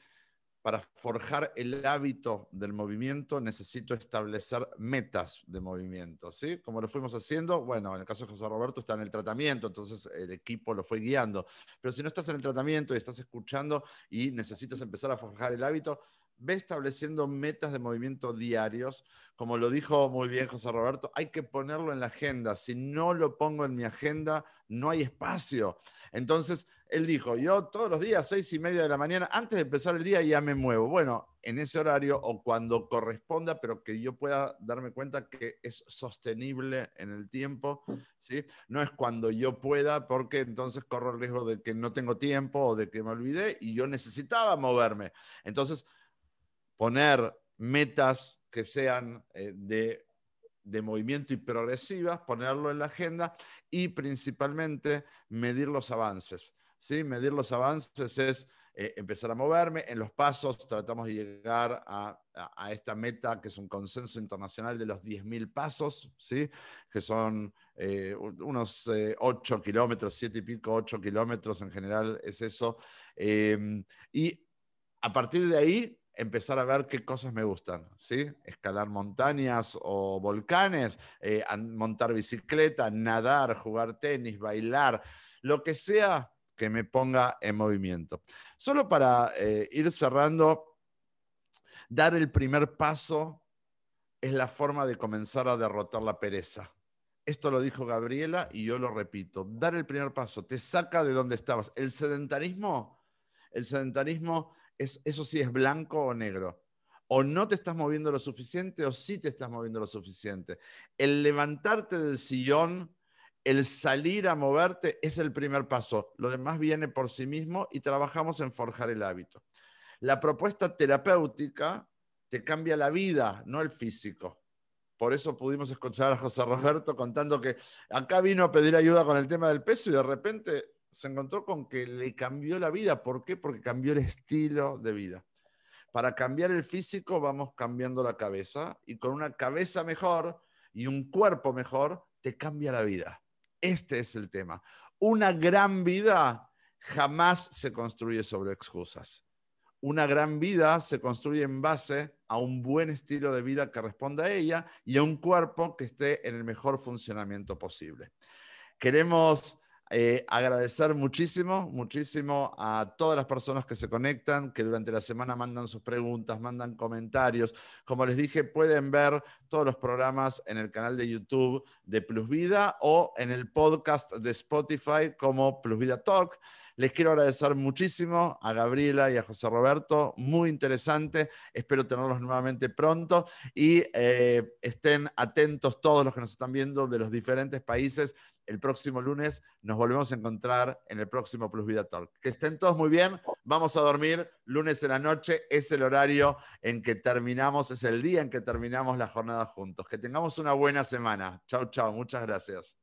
para forjar el hábito del movimiento necesito establecer metas de movimiento, ¿sí? Como lo fuimos haciendo, bueno, en el caso de José Roberto está en el tratamiento, entonces el equipo lo fue guiando, pero si no estás en el tratamiento y estás escuchando y necesitas empezar a forjar el hábito, ve estableciendo metas de movimiento diarios. Como lo dijo muy bien José Roberto, hay que ponerlo en la agenda. Si no lo pongo en mi agenda, no hay espacio. Entonces, él dijo, yo todos los días, seis y media de la mañana, antes de empezar el día ya me muevo. Bueno, en ese horario o cuando corresponda, pero que yo pueda darme cuenta que es sostenible en el tiempo, ¿sí? No es cuando yo pueda, porque entonces corro el riesgo de que no tengo tiempo o de que me olvidé y yo necesitaba moverme. Entonces, poner metas que sean eh, de, de movimiento y progresivas, ponerlo en la agenda y principalmente medir los avances. ¿Sí? Medir los avances es eh, empezar a moverme. En los pasos tratamos de llegar a, a, esta meta que es un consenso internacional de los 10.000 pasos, ¿sí? que son eh, unos eh, 8 kilómetros, 7 y pico, 8 kilómetros en general es eso. Eh, y a partir de ahí empezar a ver qué cosas me gustan, ¿sí? Escalar montañas o volcanes, eh, montar bicicleta, nadar, jugar tenis, bailar, lo que sea que me ponga en movimiento. Solo para eh, ir cerrando, dar el primer paso es la forma de comenzar a derrotar la pereza. Esto lo dijo Gabriela y yo lo repito. Dar el primer paso te saca de donde estabas. El sedentarismo, el sedentarismo es, eso sí es blanco o negro. O no te estás moviendo lo suficiente o sí te estás moviendo lo suficiente. El levantarte del sillón, el salir a moverte es el primer paso. Lo demás viene por sí mismo y trabajamos en forjar el hábito. La propuesta terapéutica te cambia la vida, no el físico. Por eso pudimos escuchar a José Roberto contando que acá vino a pedir ayuda con el tema del peso y de repente se encontró con que le cambió la vida. ¿Por qué? Porque cambió el estilo de vida. Para cambiar el físico vamos cambiando la cabeza y con una cabeza mejor y un cuerpo mejor te cambia la vida. Este es el tema. Una gran vida jamás se construye sobre excusas. Una gran vida se construye en base a un buen estilo de vida que responda a ella y a un cuerpo que esté en el mejor funcionamiento posible. Queremos Eh, agradecer muchísimo, muchísimo a todas las personas que se conectan, que durante la semana mandan sus preguntas, mandan comentarios. Como les dije, pueden ver todos los programas en el canal de YouTube de Plus Vida o en el podcast de Spotify como Plus Vida Talk. Les quiero agradecer muchísimo a Gabriela y a José Roberto, muy interesante. Espero tenerlos nuevamente pronto y eh, estén atentos todos los que nos están viendo de los diferentes países. El próximo lunes nos volvemos a encontrar en el próximo Plus Vida Talk. Que estén todos muy bien. Vamos a dormir lunes en la noche. Es el horario en que terminamos, es el día en que terminamos la jornada juntos. Que tengamos una buena semana. Chao, chao. Muchas gracias.